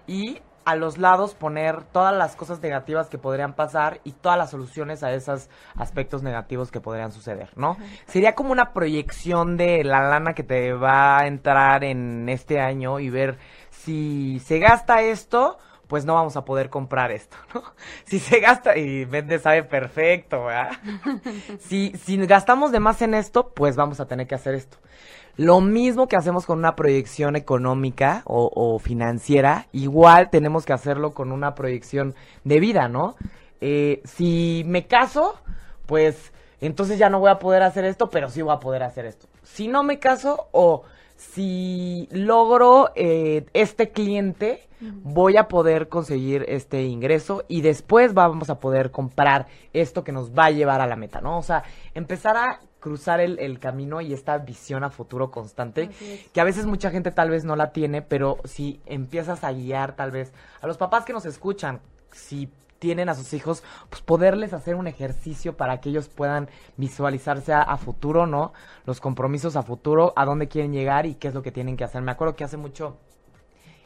Y a los lados poner todas las cosas negativas que podrían pasar y todas las soluciones a esos aspectos negativos que podrían suceder, ¿no? Sería como una proyección de la lana que te va a entrar en este año y ver si se gasta esto, pues no vamos a poder comprar esto, ¿no? Si se gasta, y Vende sabe perfecto, ¿verdad? si, si gastamos de más en esto, pues vamos a tener que hacer esto. Lo mismo que hacemos con una proyección económica o, o financiera, igual tenemos que hacerlo con una proyección de vida, ¿no? Eh, si me caso, pues entonces ya no voy a poder hacer esto, pero sí voy a poder hacer esto. Si no me caso o si logro eh, este cliente, voy a poder conseguir este ingreso y después vamos a poder comprar esto que nos va a llevar a la meta, ¿no? O sea, empezar a cruzar el, el camino y esta visión a futuro constante, es. que a veces mucha gente tal vez no la tiene, pero si empiezas a guiar tal vez a los papás que nos escuchan, si tienen a sus hijos, pues poderles hacer un ejercicio para que ellos puedan visualizarse a, a futuro, ¿no? Los compromisos a futuro, a dónde quieren llegar y qué es lo que tienen que hacer. Me acuerdo que hace mucho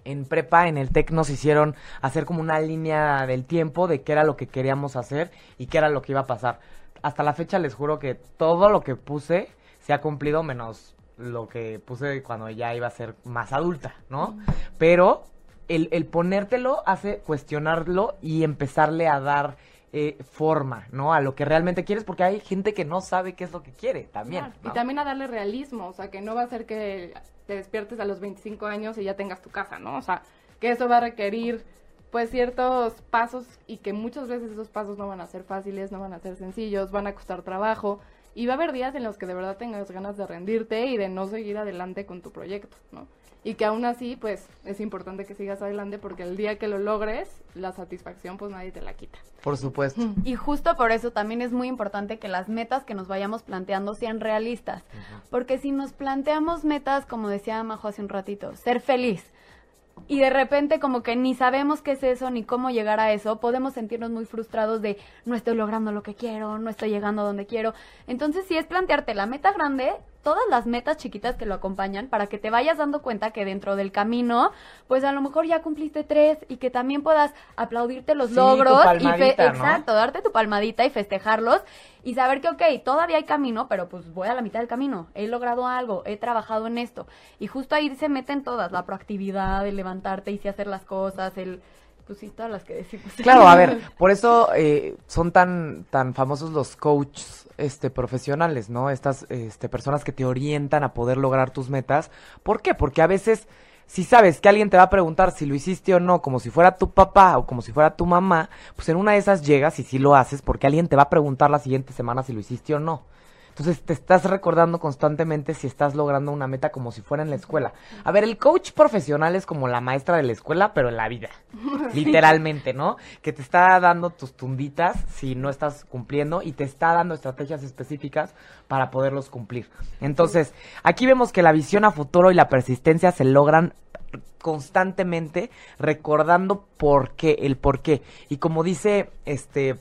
en prepa, en el TEC, nos hicieron hacer como una línea del tiempo de qué era lo que queríamos hacer y qué era lo que iba a pasar. Hasta la fecha les juro que todo lo que puse se ha cumplido menos lo que puse cuando ya iba a ser más adulta, ¿no? Pero el, el ponértelo hace cuestionarlo y empezarle a dar eh, forma, ¿no? A lo que realmente quieres, porque hay gente que no sabe qué es lo que quiere también. Claro, ¿no? Y también a darle realismo, o sea, que no va a ser que te despiertes a los 25 años y ya tengas tu casa, ¿no? O sea, que eso va a requerir pues ciertos pasos y que muchas veces esos pasos no van a ser fáciles, no van a ser sencillos, van a costar trabajo y va a haber días en los que de verdad tengas ganas de rendirte y de no seguir adelante con tu proyecto, ¿no? Y que aún así, pues, es importante que sigas adelante porque el día que lo logres, la satisfacción, pues, nadie te la quita. Por supuesto. Y justo por eso también es muy importante que las metas que nos vayamos planteando sean realistas. Porque si nos planteamos metas, como decía Majo hace un ratito, ser feliz. Y de repente como que ni sabemos qué es eso ni cómo llegar a eso, podemos sentirnos muy frustrados de no estoy logrando lo que quiero, no estoy llegando a donde quiero. Entonces, si es plantearte la meta grande, todas las metas chiquitas que lo acompañan para que te vayas dando cuenta que dentro del camino, pues a lo mejor ya cumpliste tres y que también puedas aplaudirte los Sí, logros tu y exacto, darte tu palmadita y festejarlos y saber que ok, todavía hay camino, pero pues voy a la mitad del camino, he logrado algo, he trabajado en esto. Y justo ahí se meten todas, la proactividad, el levantarte y sí hacer las cosas, el pues sí, todas las que decimos. Claro, a ver, por eso eh, son tan, tan famosos los coaches este, profesionales, ¿no? Estas este, personas que te orientan a poder lograr tus metas. ¿Por qué? Porque a veces, si sabes que alguien te va a preguntar si lo hiciste o no, como si fuera tu papá o como si fuera tu mamá, pues en una de esas llegas y sí lo haces porque alguien te va a preguntar la siguiente semana si lo hiciste o no. Entonces te estás recordando constantemente si estás logrando una meta como si fuera en la escuela. A ver, el coach profesional es como la maestra de la escuela, pero en la vida. Literalmente, ¿no? Que te está dando tus tumbitas si no estás cumpliendo y te está dando estrategias específicas para poderlos cumplir. Entonces, aquí vemos que la visión a futuro y la persistencia se logran constantemente recordando por qué, el por qué. Y como dice este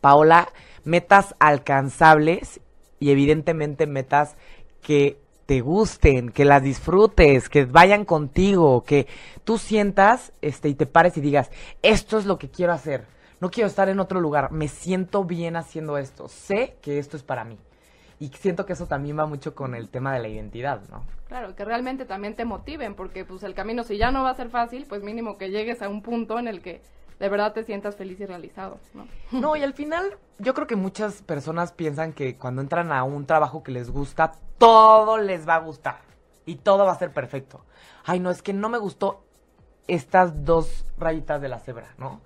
Paola, metas alcanzables y evidentemente metas que te gusten, que las disfrutes, que vayan contigo, que tú sientas este y te pares y digas, esto es lo que quiero hacer. No quiero estar en otro lugar, me siento bien haciendo esto, sé que esto es para mí. Y siento que eso también va mucho con el tema de la identidad, ¿no? Claro, que realmente también te motiven, porque pues el camino si ya no va a ser fácil, pues mínimo que llegues a un punto en el que de verdad te sientas feliz y realizado, ¿no? No, y al final yo creo que muchas personas piensan que cuando entran a un trabajo que les gusta, todo les va a gustar y todo va a ser perfecto. Ay, no, es que no me gustó estas dos rayitas de la cebra, ¿no?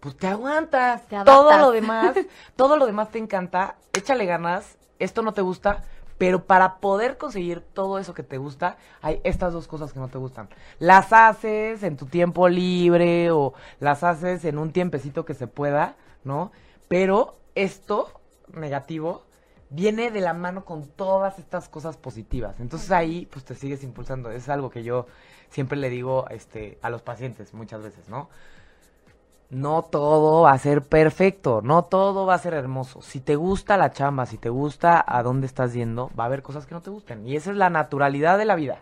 Pues te aguantas. Te todo lo demás, todo lo demás te encanta, échale ganas, esto no te gusta, pero para poder conseguir todo eso que te gusta, hay estas dos cosas que no te gustan. Las haces en tu tiempo libre o las haces en un tiempecito que se pueda, ¿no? Pero esto negativo viene de la mano con todas estas cosas positivas. Entonces ahí pues te sigues impulsando. Es algo que yo siempre le digo este a los pacientes muchas veces, ¿no? No todo va a ser perfecto, no todo va a ser hermoso. Si te gusta la chamba, si te gusta a dónde estás yendo, va a haber cosas que no te gusten. Y esa es la naturalidad de la vida.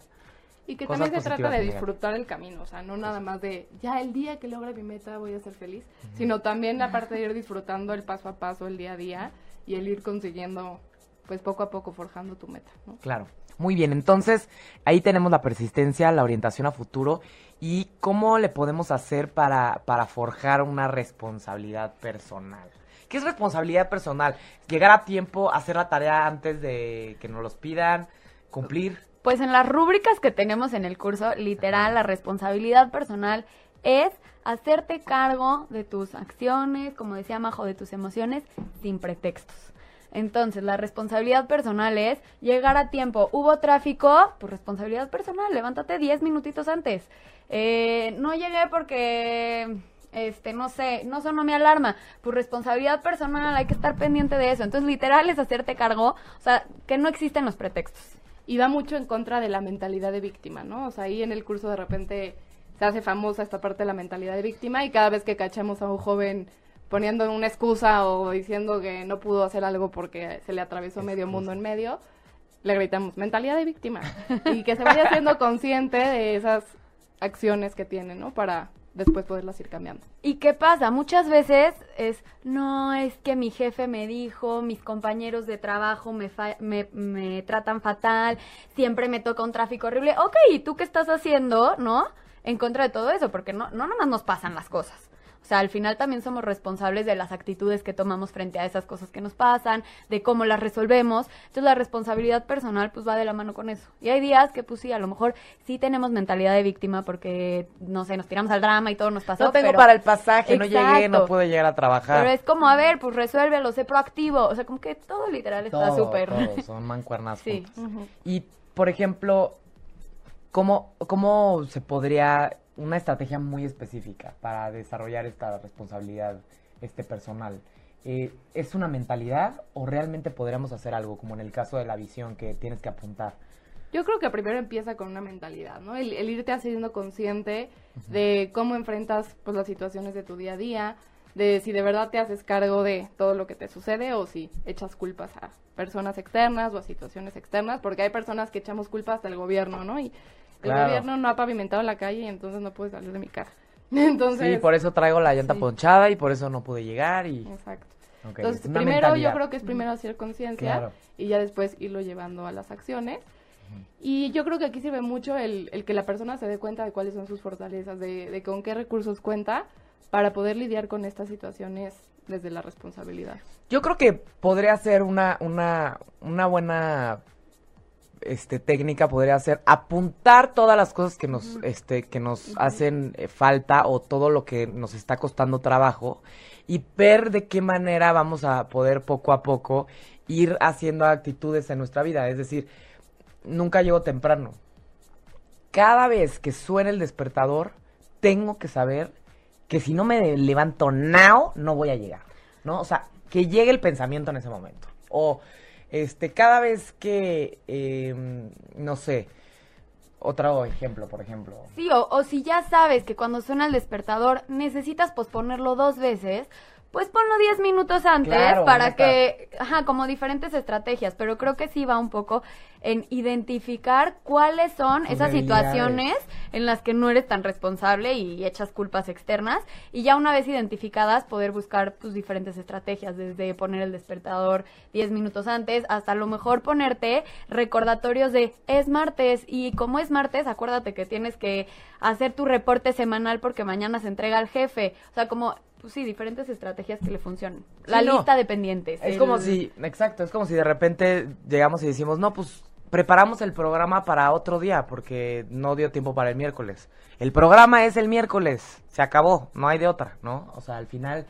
Y que Cosas también se trata de disfrutar el camino, o sea, no nada más de ya el día que logre mi meta voy a ser feliz, sino también aparte de ir disfrutando el paso a paso, el día a día y el ir consiguiendo, pues poco a poco forjando tu meta, ¿no? Claro. Muy bien, entonces ahí tenemos la persistencia, la orientación a futuro y cómo le podemos hacer para, para forjar una responsabilidad personal. ¿Qué es responsabilidad personal? Llegar a tiempo, hacer la tarea antes de que nos los pidan, cumplir. Pues en las rúbricas que tenemos en el curso, literal, la responsabilidad personal es hacerte cargo de tus acciones, como decía Majo, de tus emociones, sin pretextos. Entonces, la responsabilidad personal es llegar a tiempo. ¿Hubo tráfico? Pues responsabilidad personal, levántate 10 minutitos antes. Eh, no llegué porque, este, no sé, no sonó mi alarma. Pues responsabilidad personal, hay que estar pendiente de eso. Entonces, literal es hacerte cargo, o sea, que no existen los pretextos. Y va mucho en contra de la mentalidad de víctima, ¿no? O sea, ahí en el curso de repente se hace famosa esta parte de la mentalidad de víctima y cada vez que cachamos a un joven poniendo una excusa o diciendo que no pudo hacer algo porque se le atravesó medio mundo en medio, le gritamos mentalidad de víctima y que se vaya siendo consciente de esas acciones que tiene, ¿no? Para después poderlas ir cambiando. ¿Y qué pasa? Muchas veces es, no, es que mi jefe me dijo, mis compañeros de trabajo me, fa- me, me tratan fatal, siempre me toca un tráfico horrible. Ok, ¿y tú qué estás haciendo, no? En contra de todo eso, porque no, no nomás nos pasan las cosas. O sea, al final también somos responsables de las actitudes que tomamos frente a esas cosas que nos pasan, de cómo las resolvemos. Entonces la responsabilidad personal pues va de la mano con eso. Y hay días que pues sí, a lo mejor sí tenemos mentalidad de víctima porque, no sé, nos tiramos al drama y todo nos pasó. No tengo pero- para el pasaje, no llegué, no Exacto. pude llegar a trabajar. Pero es como, a ver, pues resuélvelo, sé proactivo. O sea, como que todo literal está Todo, súper. todo, son mancuernas Sí. Y, por ejemplo, ¿cómo, ¿cómo se podría una estrategia muy específica para desarrollar esta responsabilidad este personal? Eh, ¿Es una mentalidad o realmente podríamos hacer algo, como en el caso de la visión que tienes que apuntar? Yo creo que primero empieza con una mentalidad, ¿no? El, el irte haciendo consciente de cómo enfrentas pues las situaciones de tu día a día, de si de verdad te haces cargo de todo lo que te sucede o si echas culpas a personas externas o a situaciones externas, porque hay personas que echamos culpas hasta el gobierno, ¿no? Y el gobierno no ha pavimentado la calle y entonces no puedes salir de mi casa. Entonces, Sí, por eso traigo la llanta sí. ponchada y por eso no pude llegar y... Exacto. Entonces, primero mentalidad. yo creo que es primero hacer conciencia Claro. y ya después irlo llevando a las acciones. Y yo creo que aquí sirve mucho el, el que la persona se dé cuenta de cuáles son sus fortalezas, de, de con qué recursos cuenta para poder lidiar con estas situaciones desde la responsabilidad. Yo creo que podría ser una, una, una buena este, técnica, podría ser apuntar todas las cosas que nos, este, que nos hacen eh, falta o todo lo que nos está costando trabajo y ver de qué manera vamos a poder poco a poco ir haciendo actitudes en nuestra vida. Es decir, nunca llego temprano. Cada vez que suene el despertador, tengo que saber que si no me levanto now, no voy a llegar. ¿No? O sea, que llegue el pensamiento en ese momento. O, este, cada vez que, em, no sé, otro ejemplo, por ejemplo. Sí, o, o si ya sabes que cuando suena el despertador necesitas posponerlo dos veces, pues ponlo 10 minutos antes Claro, para que, ajá, como diferentes estrategias, pero creo que sí va un poco en identificar cuáles son esas situaciones en las que no eres tan responsable y echas culpas externas y ya una vez identificadas poder buscar tus diferentes estrategias, desde poner el despertador 10 minutos antes hasta a lo mejor ponerte recordatorios de es martes y como es martes acuérdate que tienes que hacer tu reporte semanal porque mañana se entrega al jefe, o sea como pues sí, diferentes estrategias que le funcionen. La Sí, no. lista de pendientes. Es el- como si, exacto, es como si de repente llegamos y decimos, no, pues preparamos el programa para otro día porque no dio tiempo para el miércoles. El programa es el miércoles, se acabó, no hay de otra, ¿no? O sea, al final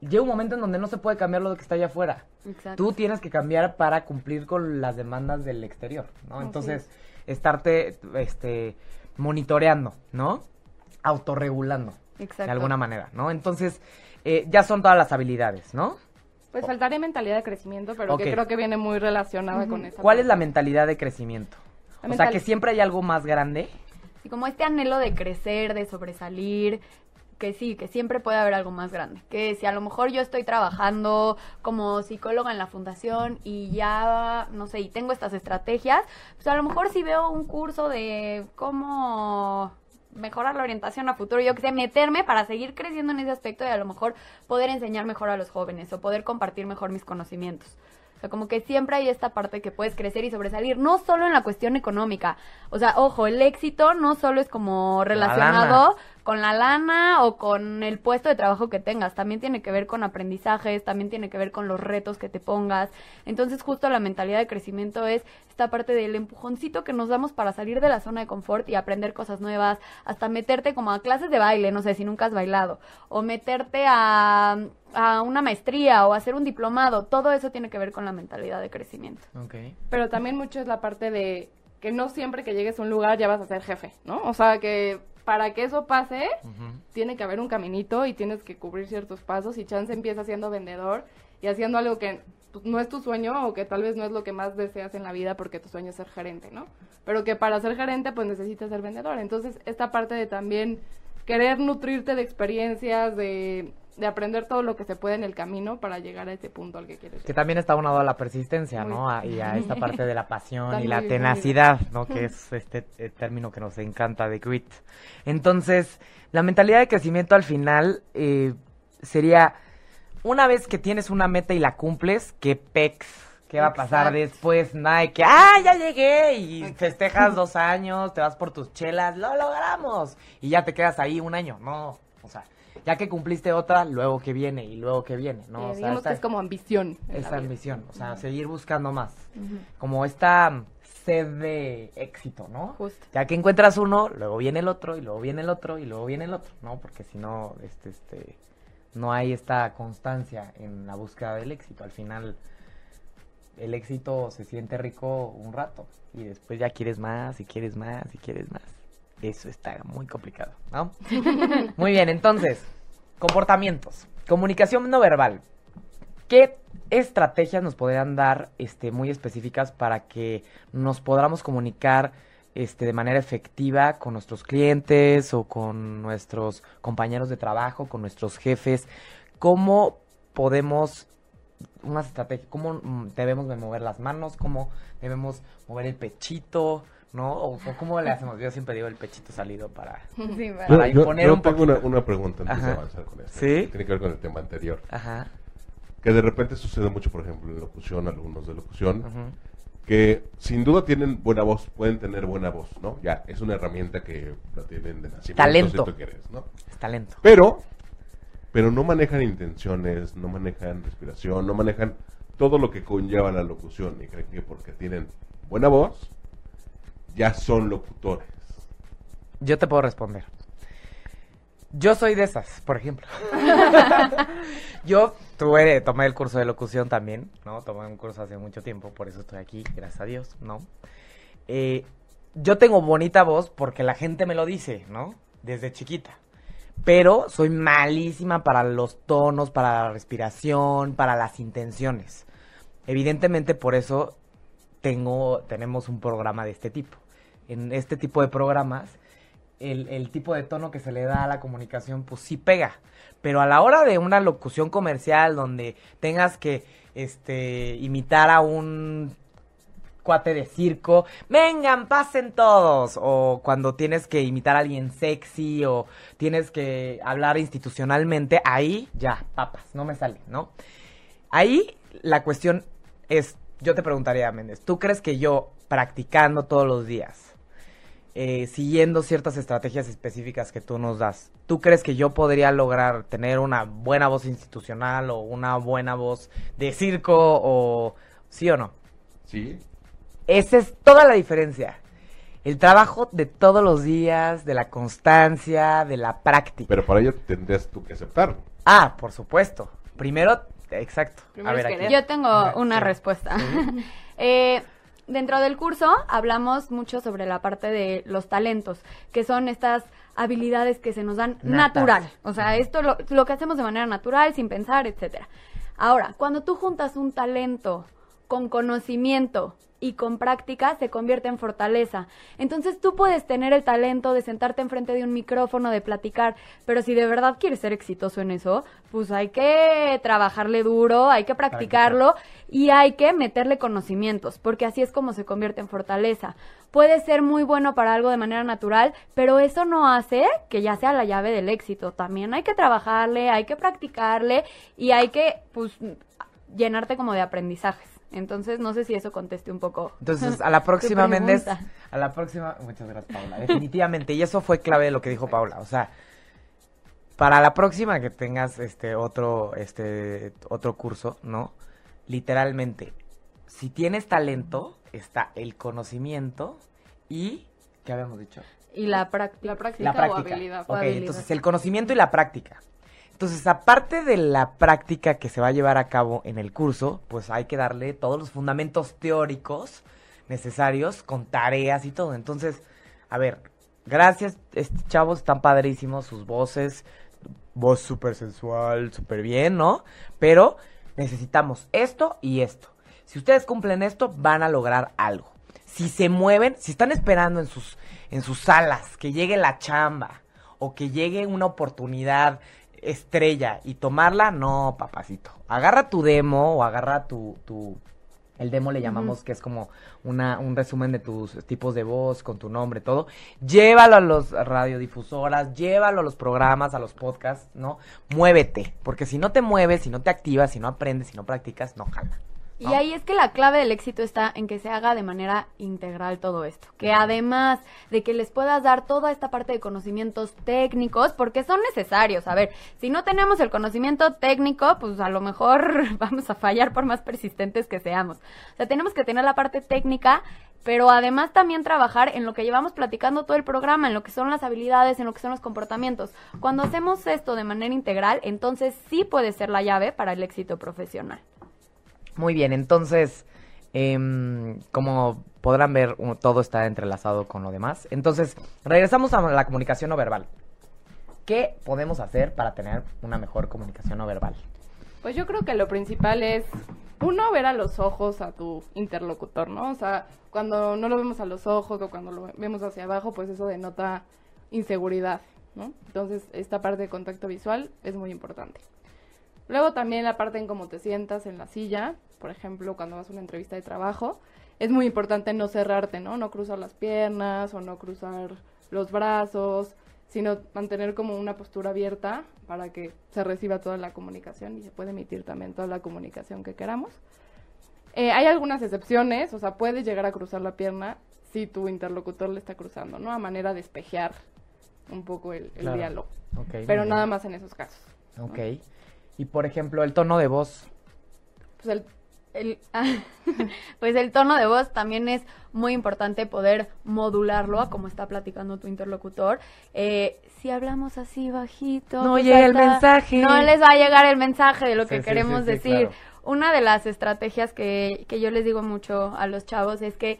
llega un momento en donde no se puede cambiar lo que está allá afuera. Exacto. Tú tienes que cambiar para cumplir con las demandas del exterior, ¿no? Así Entonces, estarte este monitoreando, ¿no? Autorregulando Exacto. de alguna manera, ¿no? Entonces, eh, ya son todas las habilidades, ¿no? Pues faltaría mentalidad de crecimiento, pero que creo que viene muy relacionada con esa ¿Cuál es la mentalidad de crecimiento? La o sea, que siempre hay algo más grande. Y como este anhelo de crecer, de sobresalir, que sí, que siempre puede haber algo más grande. Que si a lo mejor yo estoy trabajando como psicóloga en la fundación y ya, no sé, y tengo estas estrategias, pues a lo mejor si veo un curso de cómo mejorar la orientación a futuro, yo que sé, meterme para seguir creciendo en ese aspecto y a lo mejor poder enseñar mejor a los jóvenes o poder compartir mejor mis conocimientos. Sea, como que siempre hay esta parte que puedes crecer y sobresalir, no solo en la cuestión económica. O sea, ojo, el éxito no solo es como relacionado con la lana o con el puesto de trabajo que tengas, también tiene que ver con aprendizajes, también tiene que ver con los retos que te pongas. Entonces, justo la mentalidad de crecimiento es esta parte del empujoncito que nos damos para salir de la zona de confort y aprender cosas nuevas, hasta meterte como a clases de baile, no sé, si nunca has bailado, o meterte a, a una maestría o hacer un diplomado, todo eso tiene que ver con la mentalidad de crecimiento. Pero también mucho es la parte de que no siempre que llegues a un lugar ya vas a ser jefe, ¿no? O sea, que para que eso pase, tiene que haber un caminito y tienes que cubrir ciertos pasos y chance empieza siendo vendedor y haciendo algo que no es tu sueño o que tal vez no es lo que más deseas en la vida porque tu sueño es ser gerente, ¿no? Pero que para ser gerente pues necesitas ser vendedor. Entonces, esta parte de también querer nutrirte de experiencias, de, de aprender todo lo que se puede en el camino para llegar a ese punto al que quieres Que también está unado a la persistencia, Muy- ¿no? A- y a esta parte de la pasión y la tenacidad, ¿no? Que es este eh, término que nos encanta de grit. Entonces, la mentalidad de crecimiento al final eh, sería, una vez que tienes una meta y la cumples, ¿qué pex? ¿Qué va a pasar Exacto. después? De que, ¡ah, ya llegué! Y festejas dos años, te vas por tus chelas, ¡lo logramos! Y ya te quedas ahí un año, ¿no? O sea, ya que cumpliste otra, luego que viene y luego que viene, ¿no? Eh, O sea, digamos esta- que es como ambición. esa ambición, o sea, seguir buscando más. Como esta sed de éxito, ¿no? Justo. Ya que encuentras uno, luego viene el otro, y luego viene el otro, y luego viene el otro, ¿no? Porque si no, este, este, no hay esta constancia en la búsqueda del éxito. Al final, el éxito se siente rico un rato, y después ya quieres más, y quieres más, y quieres más. Eso está muy complicado, ¿no? muy bien, entonces, comportamientos. Comunicación no verbal. ¿qué estrategias nos podrían dar este, muy específicas para que nos podamos comunicar este, de manera efectiva con nuestros clientes o con nuestros compañeros de trabajo, con nuestros jefes? ¿Cómo podemos una estrategia, cómo mm, debemos de mover las manos, cómo debemos mover el pechito, ¿no? O, o cómo le hacemos. Yo siempre digo el pechito salido para... Sí. Para imponer yo un tengo una, una pregunta antes de avanzar con esto. ¿Sí? Tiene que ver con el tema anterior. Ajá. Que de repente sucede mucho, por ejemplo, en locución, alumnos de locución, que sin duda tienen buena voz, pueden tener buena voz, ¿no? Ya, es una herramienta que la tienen de nacimiento, Talento. si tú quieres, ¿no? Es talento. Pero, pero no manejan intenciones, no manejan respiración, no manejan todo lo que conlleva la locución. Y creen que porque tienen buena voz, ya son locutores. Yo te puedo responder. Yo soy de esas, por ejemplo. Yo tuve, tomé el curso de locución también, ¿no? Tomé un curso hace mucho tiempo, por eso estoy aquí, gracias a Dios, ¿no? Eh, yo tengo bonita voz porque la gente me lo dice, ¿no? Desde chiquita. Pero soy malísima para los tonos, para la respiración, para las intenciones. Evidentemente por eso tengo, tenemos un programa de este tipo. En este tipo de programas, el, el tipo de tono que se le da a la comunicación, pues sí pega. Pero a la hora de una locución comercial donde tengas que este, imitar a un cuate de circo, vengan, pasen todos. O cuando tienes que imitar a alguien sexy o tienes que hablar institucionalmente, ahí ya, papas, no me sale, ¿no? Ahí la cuestión es, yo te preguntaría, Méndez, ¿tú crees que yo practicando todos los días, eh, siguiendo ciertas estrategias específicas que tú nos das, ¿tú crees que yo podría lograr tener una buena voz institucional o una buena voz de circo o sí o no? ¿Sí? Esa es toda la diferencia. El trabajo de todos los días, de la constancia, de la práctica. Pero para ello tendrías tú que aceptarlo. Ah, por supuesto. Primero, exacto. Primero es aquí. querer. Yo tengo una sí. respuesta. Eh, dentro del curso hablamos mucho sobre la parte de los talentos, que son estas habilidades que se nos dan Natas. natural. O sea, esto lo, lo que hacemos de manera natural, sin pensar, etcétera. Ahora, cuando tú juntas un talento con conocimiento y con práctica se convierte en fortaleza. Entonces tú puedes tener el talento de sentarte enfrente de un micrófono, de platicar, pero si de verdad quieres ser exitoso en eso, pues hay que trabajarle duro, hay que practicarlo y hay que meterle conocimientos, porque así es como se convierte en fortaleza. Puede ser muy bueno para algo de manera natural, pero eso no hace que ya sea la llave del éxito. También hay que trabajarle, hay que practicarle y hay que, pues, llenarte como de aprendizajes. Entonces, no sé si eso conteste un poco. Entonces, a la próxima, Méndez, a la próxima, muchas gracias, Paula, definitivamente, y eso fue clave de lo que dijo Paula, o sea, para la próxima que tengas este otro, este, otro curso, ¿no? Literalmente, si tienes talento, está el conocimiento y, ¿qué habíamos dicho? Y la práctica. La práctica, La o práctica. habilidad. Ok, habilidad. entonces el conocimiento y la práctica. Entonces, aparte de la práctica que se va a llevar a cabo en el curso, pues hay que darle todos los fundamentos teóricos necesarios con tareas y todo. Entonces, a ver, gracias, este, chavos, están padrísimos sus voces, voz súper sensual, súper bien, ¿no? Pero necesitamos esto y esto. Si ustedes cumplen esto, van a lograr algo. Si se mueven, si están esperando en sus, en sus salas que llegue la chamba o que llegue una oportunidad estrella y tomarla, no, papacito. Agarra tu demo o agarra tu, tu el demo le llamamos que es como una, un resumen de tus tipos de voz con tu nombre, todo. Llévalo a los radiodifusoras, llévalo a los programas, a los podcasts, ¿no? Muévete, porque si no te mueves, si no te activas, si no aprendes, si no practicas, no jala. Y ahí es que la clave del éxito está en que se haga de manera integral todo esto. Que además de que les puedas dar toda esta parte de conocimientos técnicos, porque son necesarios. A ver, si no tenemos el conocimiento técnico, pues a lo mejor vamos a fallar por más persistentes que seamos. O sea, tenemos que tener la parte técnica, pero además también trabajar en lo que llevamos platicando todo el programa, en lo que son las habilidades, en lo que son los comportamientos. Cuando hacemos esto de manera integral, entonces sí puede ser la llave para el éxito profesional. Muy bien, entonces, em, como podrán ver, todo está entrelazado con lo demás. Entonces, regresamos a la comunicación no verbal. ¿Qué podemos hacer para tener una mejor comunicación no verbal? Pues yo creo que lo principal es, uno, ver a los ojos a tu interlocutor, ¿no? O sea, cuando no lo vemos a los ojos o cuando lo vemos hacia abajo, pues eso denota inseguridad, ¿no? Entonces, esta parte de contacto visual es muy importante. Luego también la parte en cómo te sientas en la silla, por ejemplo, cuando vas a una entrevista de trabajo, es muy importante no cerrarte, ¿no? No cruzar las piernas o no cruzar los brazos, sino mantener como una postura abierta para que se reciba toda la comunicación y se puede emitir también toda la comunicación que queramos. Eh, hay algunas excepciones, o sea, puedes llegar a cruzar la pierna si tu interlocutor le está cruzando, ¿no? A manera de espejear un poco el, el Claro. diálogo. Ok, muy Pero nada más en esos casos. Ok. Y por ejemplo, el tono de voz. Pues el, El, pues el tono de voz también es muy importante poder modularlo a como está platicando tu interlocutor. Eh, si hablamos así bajito, No pues llega el mensaje. No les va a llegar el mensaje de lo Sí, que sí, queremos sí, decir. claro. Una de las estrategias que, que yo les digo mucho a los chavos es que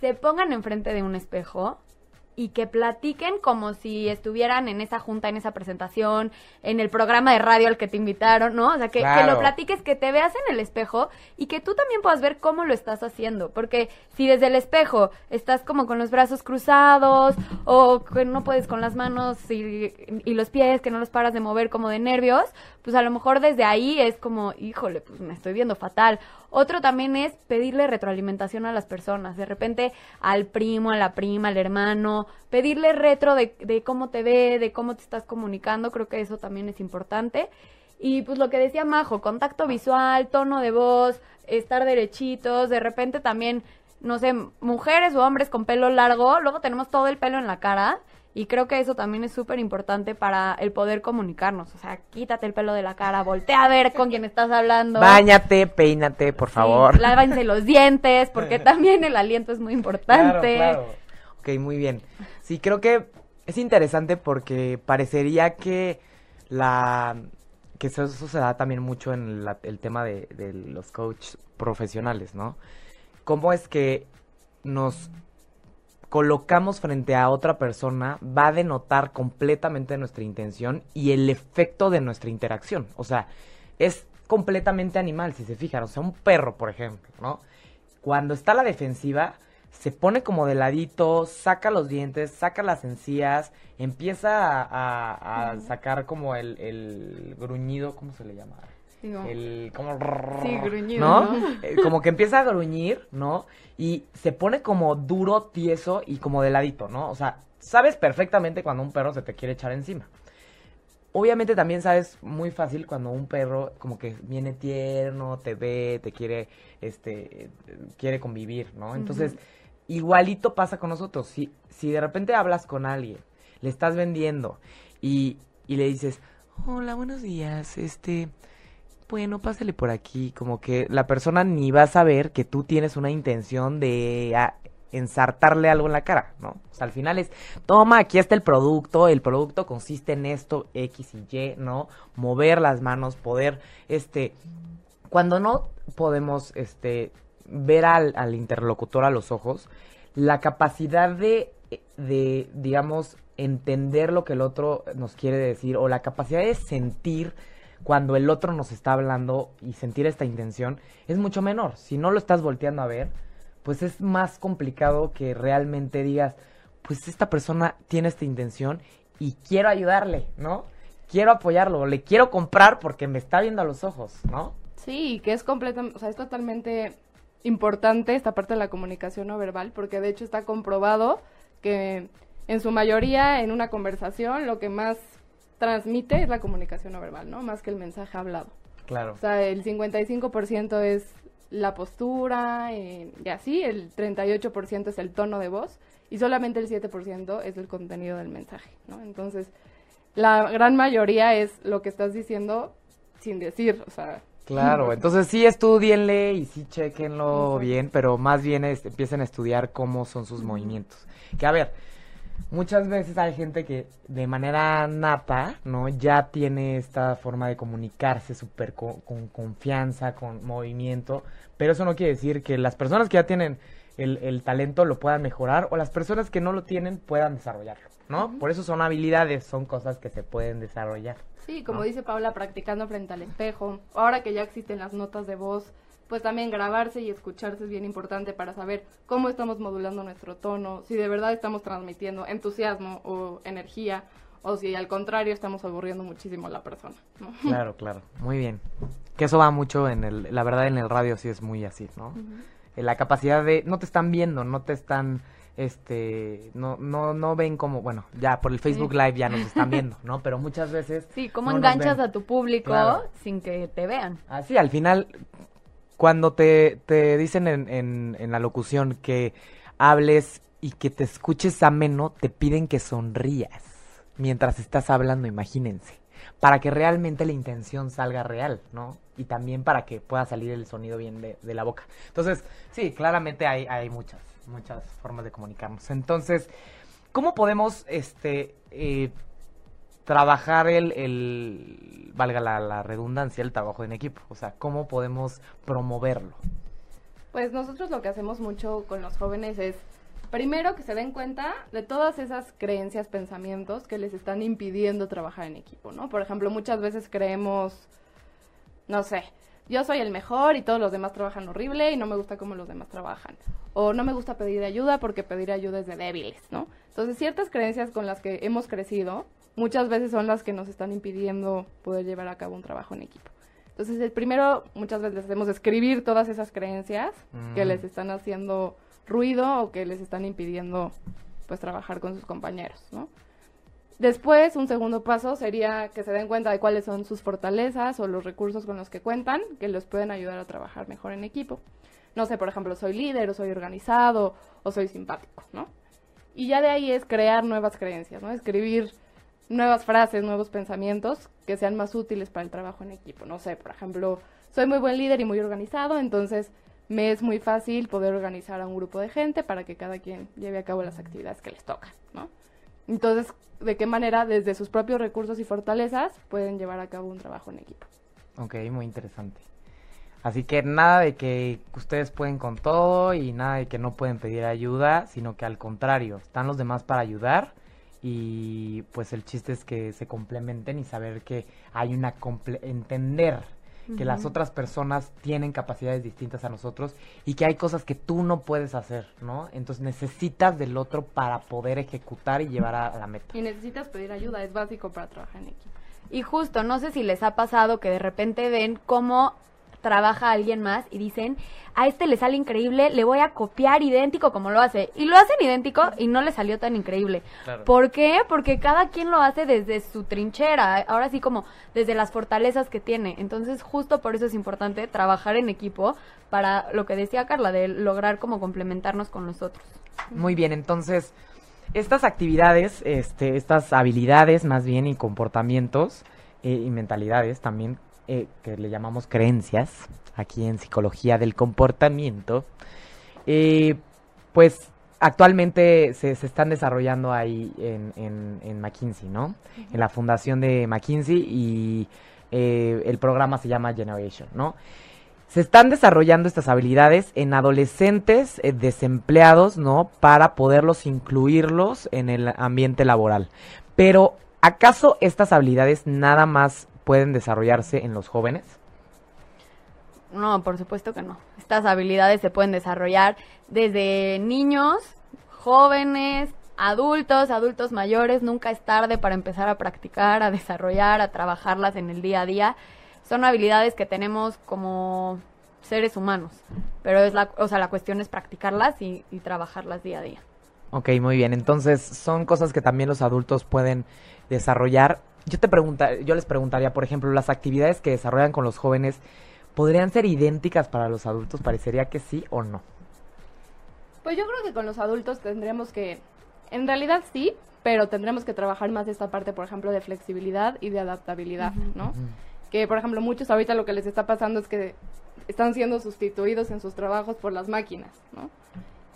se pongan enfrente de un espejo y que platiquen como si estuvieran en esa junta, en esa presentación, en el programa de radio al que te invitaron, ¿no? O sea, que, que lo platiques, que te veas en el espejo y que tú también puedas ver cómo lo estás haciendo. Porque si desde el espejo estás como con los brazos cruzados o que no puedes con las manos y, y los pies, que no los paras de mover como de nervios, pues a lo mejor desde ahí es como, híjole, pues me estoy viendo fatal. Otro también es pedirle retroalimentación a las personas. De repente al primo, a la prima, al hermano, pedirle retro de, de cómo te ve, de cómo te estás comunicando. Creo que eso también es importante. Y pues lo que decía Majo, contacto visual, tono de voz, estar derechitos, de repente también, no sé, mujeres o hombres con pelo largo, luego tenemos todo el pelo en la cara y creo que eso también es súper importante para el poder comunicarnos. O sea, quítate el pelo de la cara, voltea a ver con quién estás hablando. Báñate, peínate, por Sí, favor. lávense los dientes, porque también el aliento es muy importante. Claro, claro. Ok, muy bien. Sí, creo que es interesante porque parecería que la que eso, eso se da también mucho en la- el tema de, de los coaches profesionales, ¿no? Cómo es que nos colocamos frente a otra persona va a denotar completamente nuestra intención y el efecto de nuestra interacción. O sea, es completamente animal, si se fijan. O sea, un perro, por ejemplo, ¿no? Cuando está a la defensiva, se pone como de ladito, saca los dientes, saca las encías, empieza a, a- a sacar como el, el gruñido, ¿cómo se le llama? Digo, El, como... Sí, gruñido, ¿no? ¿no? Eh, Como que empieza a gruñir, ¿no? Y se pone como duro, tieso y como de ladito, ¿no? O sea, sabes perfectamente cuando un perro se te quiere echar encima. Obviamente también sabes muy fácil cuando un perro como que viene tierno, te ve, te quiere, este, quiere convivir, ¿no? Entonces, igualito pasa con nosotros. Si, si de repente hablas con alguien, le estás vendiendo y, y le dices, hola, buenos días, este, bueno, pásale por aquí, como que la persona ni va a saber que tú tienes una intención de ah, ensartarle algo en la cara, ¿no? O sea, al final es, toma, aquí está el producto, el producto consiste en esto, X y Y, ¿no? Mover las manos, poder, este, cuando no podemos, este, ver al, al interlocutor a los ojos, la capacidad de, de, digamos, entender lo que el otro nos quiere decir o la capacidad de sentir cuando el otro nos está hablando y sentir esta intención es mucho menor. Si no lo estás volteando a ver, pues es más complicado que realmente digas, pues esta persona tiene esta intención y quiero ayudarle, ¿no? Quiero apoyarlo, le quiero comprar porque me está viendo a los ojos, ¿no? Sí, que es completamente, o sea, es totalmente importante esta parte de la comunicación no verbal, porque de hecho está comprobado que en su mayoría en una conversación lo que más transmite es la comunicación no verbal, ¿no? Más que el mensaje hablado. Claro. O sea, el 55% es la postura eh, y así, el 38% es el tono de voz y solamente el 7% es el contenido del mensaje, ¿no? Entonces, la gran mayoría es lo que estás diciendo sin decir, o sea, Claro, entonces sí estudienle y sí chequenlo Exacto. bien, pero más bien este, empiecen a estudiar cómo son sus movimientos. Que a ver, muchas veces hay gente que de manera nata, ¿no? Ya tiene esta forma de comunicarse súper co- con confianza, con movimiento, pero eso no quiere decir que las personas que ya tienen el, el talento lo puedan mejorar o las personas que no lo tienen puedan desarrollarlo, ¿no? Por eso son habilidades, son cosas que se pueden desarrollar. Sí, como ¿no? dice Paula, practicando frente al espejo. Ahora que ya existen las notas de voz, pues también grabarse y escucharse es bien importante para saber cómo estamos modulando nuestro tono, si de verdad estamos transmitiendo entusiasmo o energía, o si al contrario estamos aburriendo muchísimo a la persona. ¿no? Claro, claro, muy bien. Que eso va mucho en el, la verdad en el radio sí es muy así, ¿no? Eh, La capacidad de, no te están viendo, no te están, este, no, no, no ven como, bueno, ya por el Facebook Live ya nos están viendo, ¿no? Pero muchas veces... Sí, cómo no enganchas a tu público Claro. sin que te vean. Así, al final, cuando te, te dicen en, en, la locución que hables y que te escuches ameno, te piden que sonrías mientras estás hablando, imagínense. Para que realmente la intención salga real, ¿no? Y también para que pueda salir el sonido bien de, de la boca. Entonces, sí, claramente hay, hay muchas, muchas formas de comunicarnos. Entonces, ¿cómo podemos, este, eh, trabajar el, el valga la, redundancia, el trabajo en equipo? O sea, ¿cómo podemos promoverlo? Pues nosotros lo que hacemos mucho con los jóvenes es, primero, que se den cuenta de todas esas creencias, pensamientos que les están impidiendo trabajar en equipo, ¿no? Por ejemplo, muchas veces creemos, no sé, yo soy el mejor y todos los demás trabajan horrible y no me gusta cómo los demás trabajan. O no me gusta pedir ayuda porque pedir ayuda es de débiles, ¿no? Entonces, ciertas creencias con las que hemos crecido, muchas veces son las que nos están impidiendo poder llevar a cabo un trabajo en equipo. Entonces, el primero, muchas veces hacemos escribir todas esas creencias que les están haciendo ruido o que les están impidiendo, pues, trabajar con sus compañeros, ¿no? Después, un segundo paso sería que se den cuenta de cuáles son sus fortalezas o los recursos con los que cuentan, que les pueden ayudar a trabajar mejor en equipo. No sé, por ejemplo, soy líder o soy organizado o soy simpático, ¿no? Y ya de ahí es crear nuevas creencias, ¿no? Escribir nuevas frases, nuevos pensamientos que sean más útiles para el trabajo en equipo. No sé, por ejemplo, soy muy buen líder y muy organizado, entonces me es muy fácil poder organizar a un grupo de gente para que cada quien lleve a cabo las actividades que les tocan, ¿no? Entonces, ¿de qué manera desde sus propios recursos y fortalezas pueden llevar a cabo un trabajo en equipo? Ok, muy interesante. Así que nada de que ustedes pueden con todo y nada de que no pueden pedir ayuda, sino que al contrario, están los demás para ayudar y pues el chiste es que se complementen y saber que hay una comple- entender que las otras personas tienen capacidades distintas a nosotros y que hay cosas que tú no puedes hacer, ¿no? Entonces necesitas del otro para poder ejecutar y llevar a la meta. Y necesitas pedir ayuda, es básico para trabajar en equipo. Y justo, no sé si les ha pasado que de repente ven cómo trabaja alguien más y dicen, a este le sale increíble, le voy a copiar idéntico como lo hace. Y lo hacen idéntico y no le salió tan increíble. Claro. ¿Por qué? Porque cada quien lo hace desde su trinchera, ahora sí como desde las fortalezas que tiene. Entonces justo por eso es importante trabajar en equipo para lo que decía Carla, de lograr como complementarnos con los otros. Muy bien, entonces, estas actividades, este, estas habilidades más bien y comportamientos eh, y mentalidades también, eh, que le llamamos creencias, aquí en psicología del comportamiento, eh, pues actualmente se, se están desarrollando ahí en, en, en McKinsey, ¿no? En la fundación de McKinsey y eh, el programa se llama Generation, ¿no? Se están desarrollando estas habilidades en adolescentes eh, desempleados, ¿no? Para poderlos incluirlos en el ambiente laboral. Pero, ¿acaso estas habilidades nada más pueden desarrollarse en los jóvenes? No, por supuesto que no. Estas habilidades se pueden desarrollar desde niños, jóvenes, adultos, adultos mayores. Nunca es tarde para empezar a practicar, a desarrollar, a trabajarlas en el día a día. Son habilidades que tenemos como seres humanos, pero es la, o sea, la cuestión es practicarlas y, y trabajarlas día a día. Ok, muy bien. Entonces, son cosas que también los adultos pueden desarrollar. Yo te pregunta, yo les preguntaría, por ejemplo, las actividades que desarrollan con los jóvenes, ¿podrían ser idénticas para los adultos? Parecería que sí o no. Pues yo creo que con los adultos tendríamos que, en realidad sí, pero tendremos que trabajar más esta parte, por ejemplo, de flexibilidad y de adaptabilidad, ¿no? Que, por ejemplo, muchos ahorita lo que les está pasando es que están siendo sustituidos en sus trabajos por las máquinas, ¿no?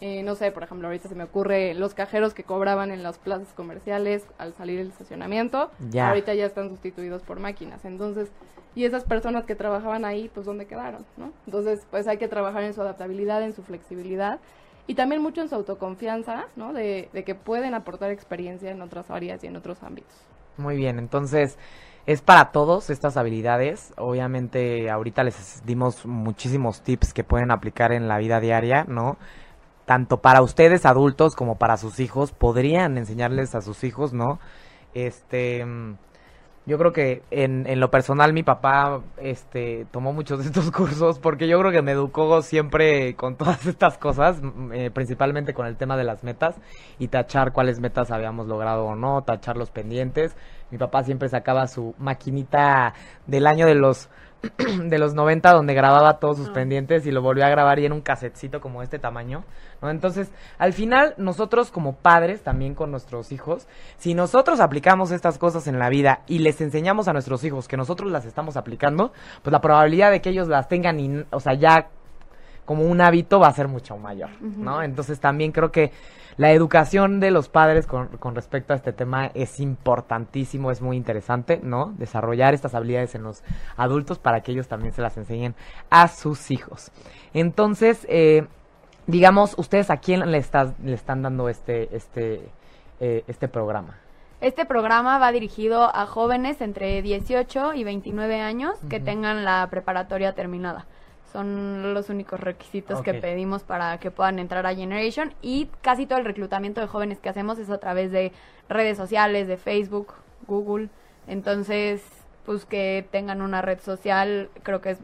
Eh, no sé, por ejemplo, ahorita se me ocurre los cajeros que cobraban en las plazas comerciales al salir el estacionamiento, Ya. ahorita ya están sustituidos por máquinas. Entonces, y esas personas que trabajaban ahí, pues ¿dónde quedaron? ¿no? Entonces, pues hay que trabajar en su adaptabilidad, en su flexibilidad y también mucho en su autoconfianza, ¿no? De, de que pueden aportar experiencia en otras áreas y en otros ámbitos. Muy bien, entonces es para todos estas habilidades. Obviamente ahorita les dimos muchísimos tips que pueden aplicar en la vida diaria, ¿no? Tanto para ustedes adultos como para sus hijos, podrían enseñarles a sus hijos, ¿no? Este, yo creo que en, en lo personal mi papá este tomó muchos de estos cursos porque yo creo que me educó siempre con todas estas cosas, mm, eh, principalmente con el tema de las metas y tachar cuáles metas habíamos logrado o no, tachar los pendientes. Mi papá siempre sacaba su maquinita del año de los de los 90 donde grababa todos sus Ah. pendientes y lo volvió a grabar y en un casetcito como este tamaño, ¿no? Entonces, al final nosotros como padres también con nuestros hijos, si nosotros aplicamos estas cosas en la vida y les enseñamos a nuestros hijos que nosotros las estamos aplicando, pues la probabilidad de que ellos las tengan y, o sea, ya como un hábito va a ser mucho mayor, ¿no? Entonces también creo que la educación de los padres con, con respecto a este tema es importantísimo, es muy interesante, ¿no? Desarrollar estas habilidades en los adultos para que ellos también se las enseñen a sus hijos. Entonces, eh, digamos, ¿ustedes a quién le, estás, le están dando este, este, eh, este programa? Este programa va dirigido a jóvenes entre 18 y 29 años que tengan la preparatoria terminada. Son los únicos requisitos que pedimos para que puedan entrar a Generation y casi todo el reclutamiento de jóvenes que hacemos es a través de redes sociales, de Facebook, Google. Entonces, pues que tengan una red social creo que es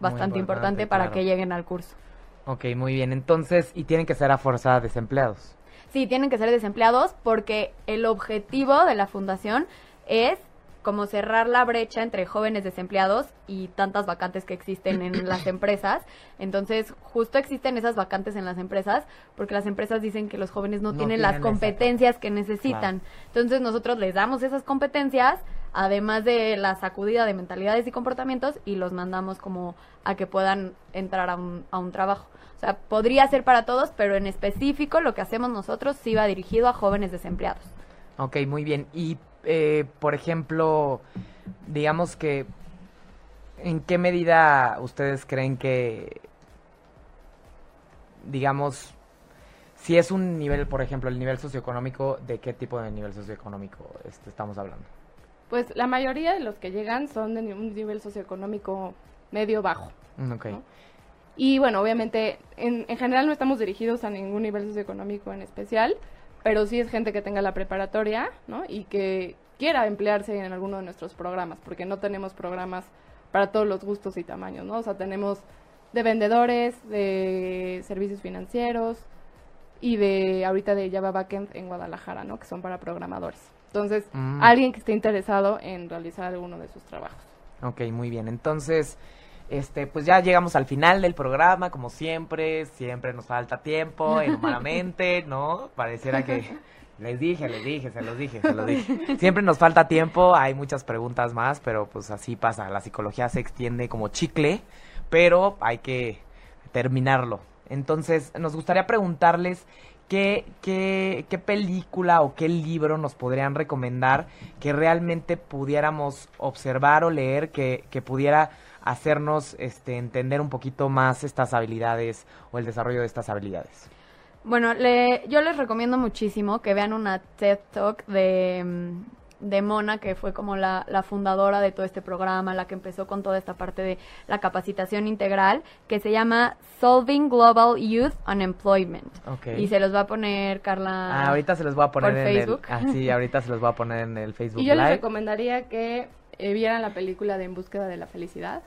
bastante importante, importante, para claro. que lleguen al curso. Ok, muy bien. Entonces, y tienen que ser a fuerza desempleados. Sí, tienen que ser desempleados porque el objetivo de la fundación es como cerrar la brecha entre jóvenes desempleados y tantas vacantes que existen en las empresas. Entonces, justo existen esas vacantes en las empresas porque las empresas dicen que los jóvenes no, No tienen, tienen las esa- competencias que necesitan. Entonces, nosotros les damos esas competencias, además de la sacudida de mentalidades y comportamientos, y los mandamos como a que puedan entrar a un, a un trabajo. O sea, podría ser para todos, pero en específico lo que hacemos nosotros sí va dirigido a jóvenes desempleados. Ok, muy bien. Y, eh, por ejemplo, digamos que, ¿en qué medida ustedes creen que, digamos, si es un nivel, por ejemplo, el nivel socioeconómico, ¿de qué tipo de nivel socioeconómico este, estamos hablando? Pues la mayoría de los que llegan son de un nivel socioeconómico medio bajo. Mm, Ok. ¿no? Y bueno, obviamente, en, en general no estamos dirigidos a ningún nivel socioeconómico en especial, pero sí es gente que tenga la preparatoria, ¿no? Y que quiera emplearse en alguno de nuestros programas, porque no tenemos programas para todos los gustos y tamaños, ¿no? O sea, tenemos de vendedores, de servicios financieros y de ahorita de Java Backend en Guadalajara, ¿no? Que son para programadores. Entonces, Mm. alguien que esté interesado en realizar alguno de sus trabajos. Ok, muy bien. Entonces, este, pues ya llegamos al final del programa, como siempre. Siempre nos falta tiempo, humanamente, ¿no? Pareciera que les dije, les dije, se los dije, se los dije. Siempre nos falta tiempo, hay muchas preguntas más, pero pues así pasa. La psicología se extiende como chicle, pero hay que terminarlo. Entonces, nos gustaría preguntarles qué, qué, qué película o qué libro nos podrían recomendar que realmente pudiéramos observar o leer, que, que pudiera hacernos este, entender un poquito más estas habilidades o el desarrollo de estas habilidades. Bueno, le, yo les recomiendo muchísimo que vean una TED Talk de, de Mona, que fue como la, la fundadora de todo este programa, la que empezó con toda esta parte de la capacitación integral, que se llama Solving Global Youth Unemployment. Ok. Y se los va a poner Carla. Ah, ahorita se los voy a poner por en Facebook. el... Ah, sí, ahorita se los voy a poner en el Facebook Y yo les recomendaría que eh, vieran la película de En búsqueda de la felicidad,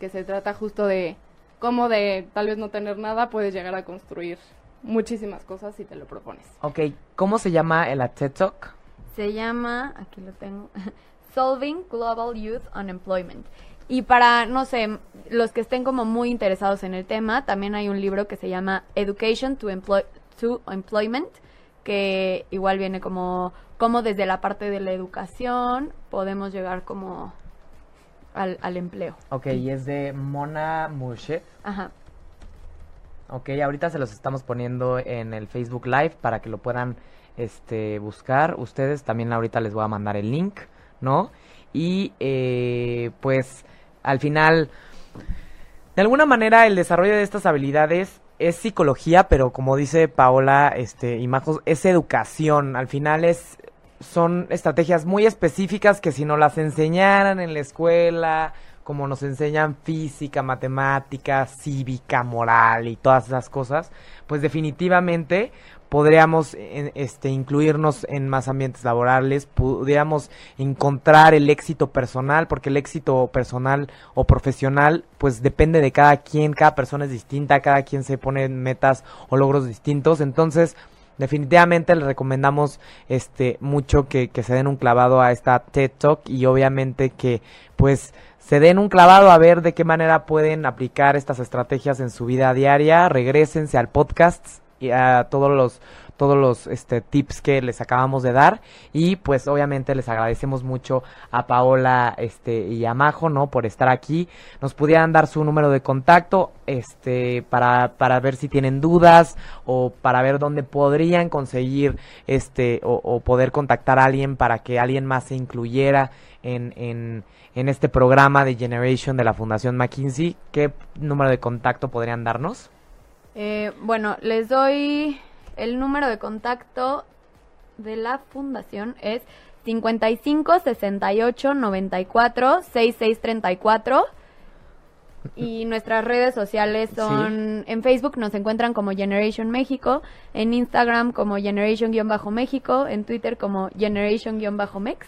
que se trata justo de cómo de tal vez no tener nada puedes llegar a construir muchísimas cosas si te lo propones. Ok, ¿cómo se llama el TED Talk? Se llama, aquí lo tengo, Solving Global Youth Unemployment. Y para, no sé, los que estén como muy interesados en el tema, también hay un libro que se llama Education to, Employ- to Employment, que igual viene como, como desde la parte de la educación podemos llegar como al, al empleo. Ok, y es de Mona Murshid. Ajá. Ok, ahorita se los estamos poniendo en el Facebook Live para que lo puedan este, buscar. Ustedes también ahorita les voy a mandar el link, ¿no? Y eh, pues al final, de alguna manera el desarrollo de estas habilidades es psicología, pero como dice Paola, este, y Majos, es educación. Al final es, son estrategias muy específicas que si no las enseñaran en la escuela, como nos enseñan física, matemática, cívica, moral y todas esas cosas, pues definitivamente podríamos este, incluirnos en más ambientes laborales, pudiéramos encontrar el éxito personal, porque el éxito personal o profesional pues depende de cada quien, cada persona es distinta, cada quien se pone metas o logros distintos, entonces definitivamente les recomendamos este mucho que, que se den un clavado a esta TED Talk y obviamente que pues se den un clavado a ver de qué manera pueden aplicar estas estrategias en su vida diaria, regresense al podcast y a todos los todos los este, tips que les acabamos de dar. Y pues obviamente les agradecemos mucho a Paola este y a Majo no por estar aquí. Nos pudieran dar su número de contacto este para, para ver si tienen dudas o para ver dónde podrían conseguir este o, poder contactar a alguien para que alguien más se incluyera en, en, en este programa de Generation de la Fundación McKinsey. Qué número de contacto podrían darnos eh, bueno, les doy el número de contacto de la fundación es 55 68 94 66 34 y nuestras redes sociales son en Facebook nos encuentran como Generation México, en Instagram como Generation-México, en Twitter como Generation-Mex.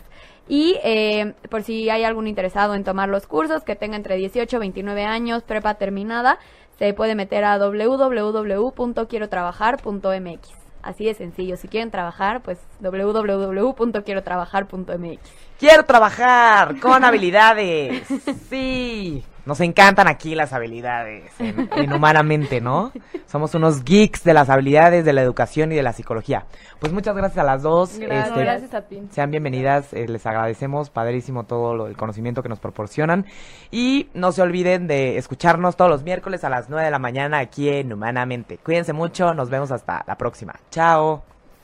Y eh, por si hay algún interesado en tomar los cursos que tenga entre 18 y 29 años, prepa terminada, se puede meter a www.quierotrabajar.mx. Así de sencillo. Si quieren trabajar, pues www.quierotrabajar.mx. Quiero trabajar con habilidades. Sí. Nos encantan aquí las habilidades en, Humanamente, ¿no? Somos unos geeks de las habilidades, de la educación y de la psicología. Pues muchas gracias a las dos. Gracias, este, gracias a ti. Sean bienvenidas, eh, les agradecemos, padrísimo todo lo, el conocimiento que nos proporcionan. Y no se olviden de escucharnos todos los miércoles a las 9 de la mañana aquí en Humanamente. Cuídense mucho, nos vemos hasta la próxima. Chao.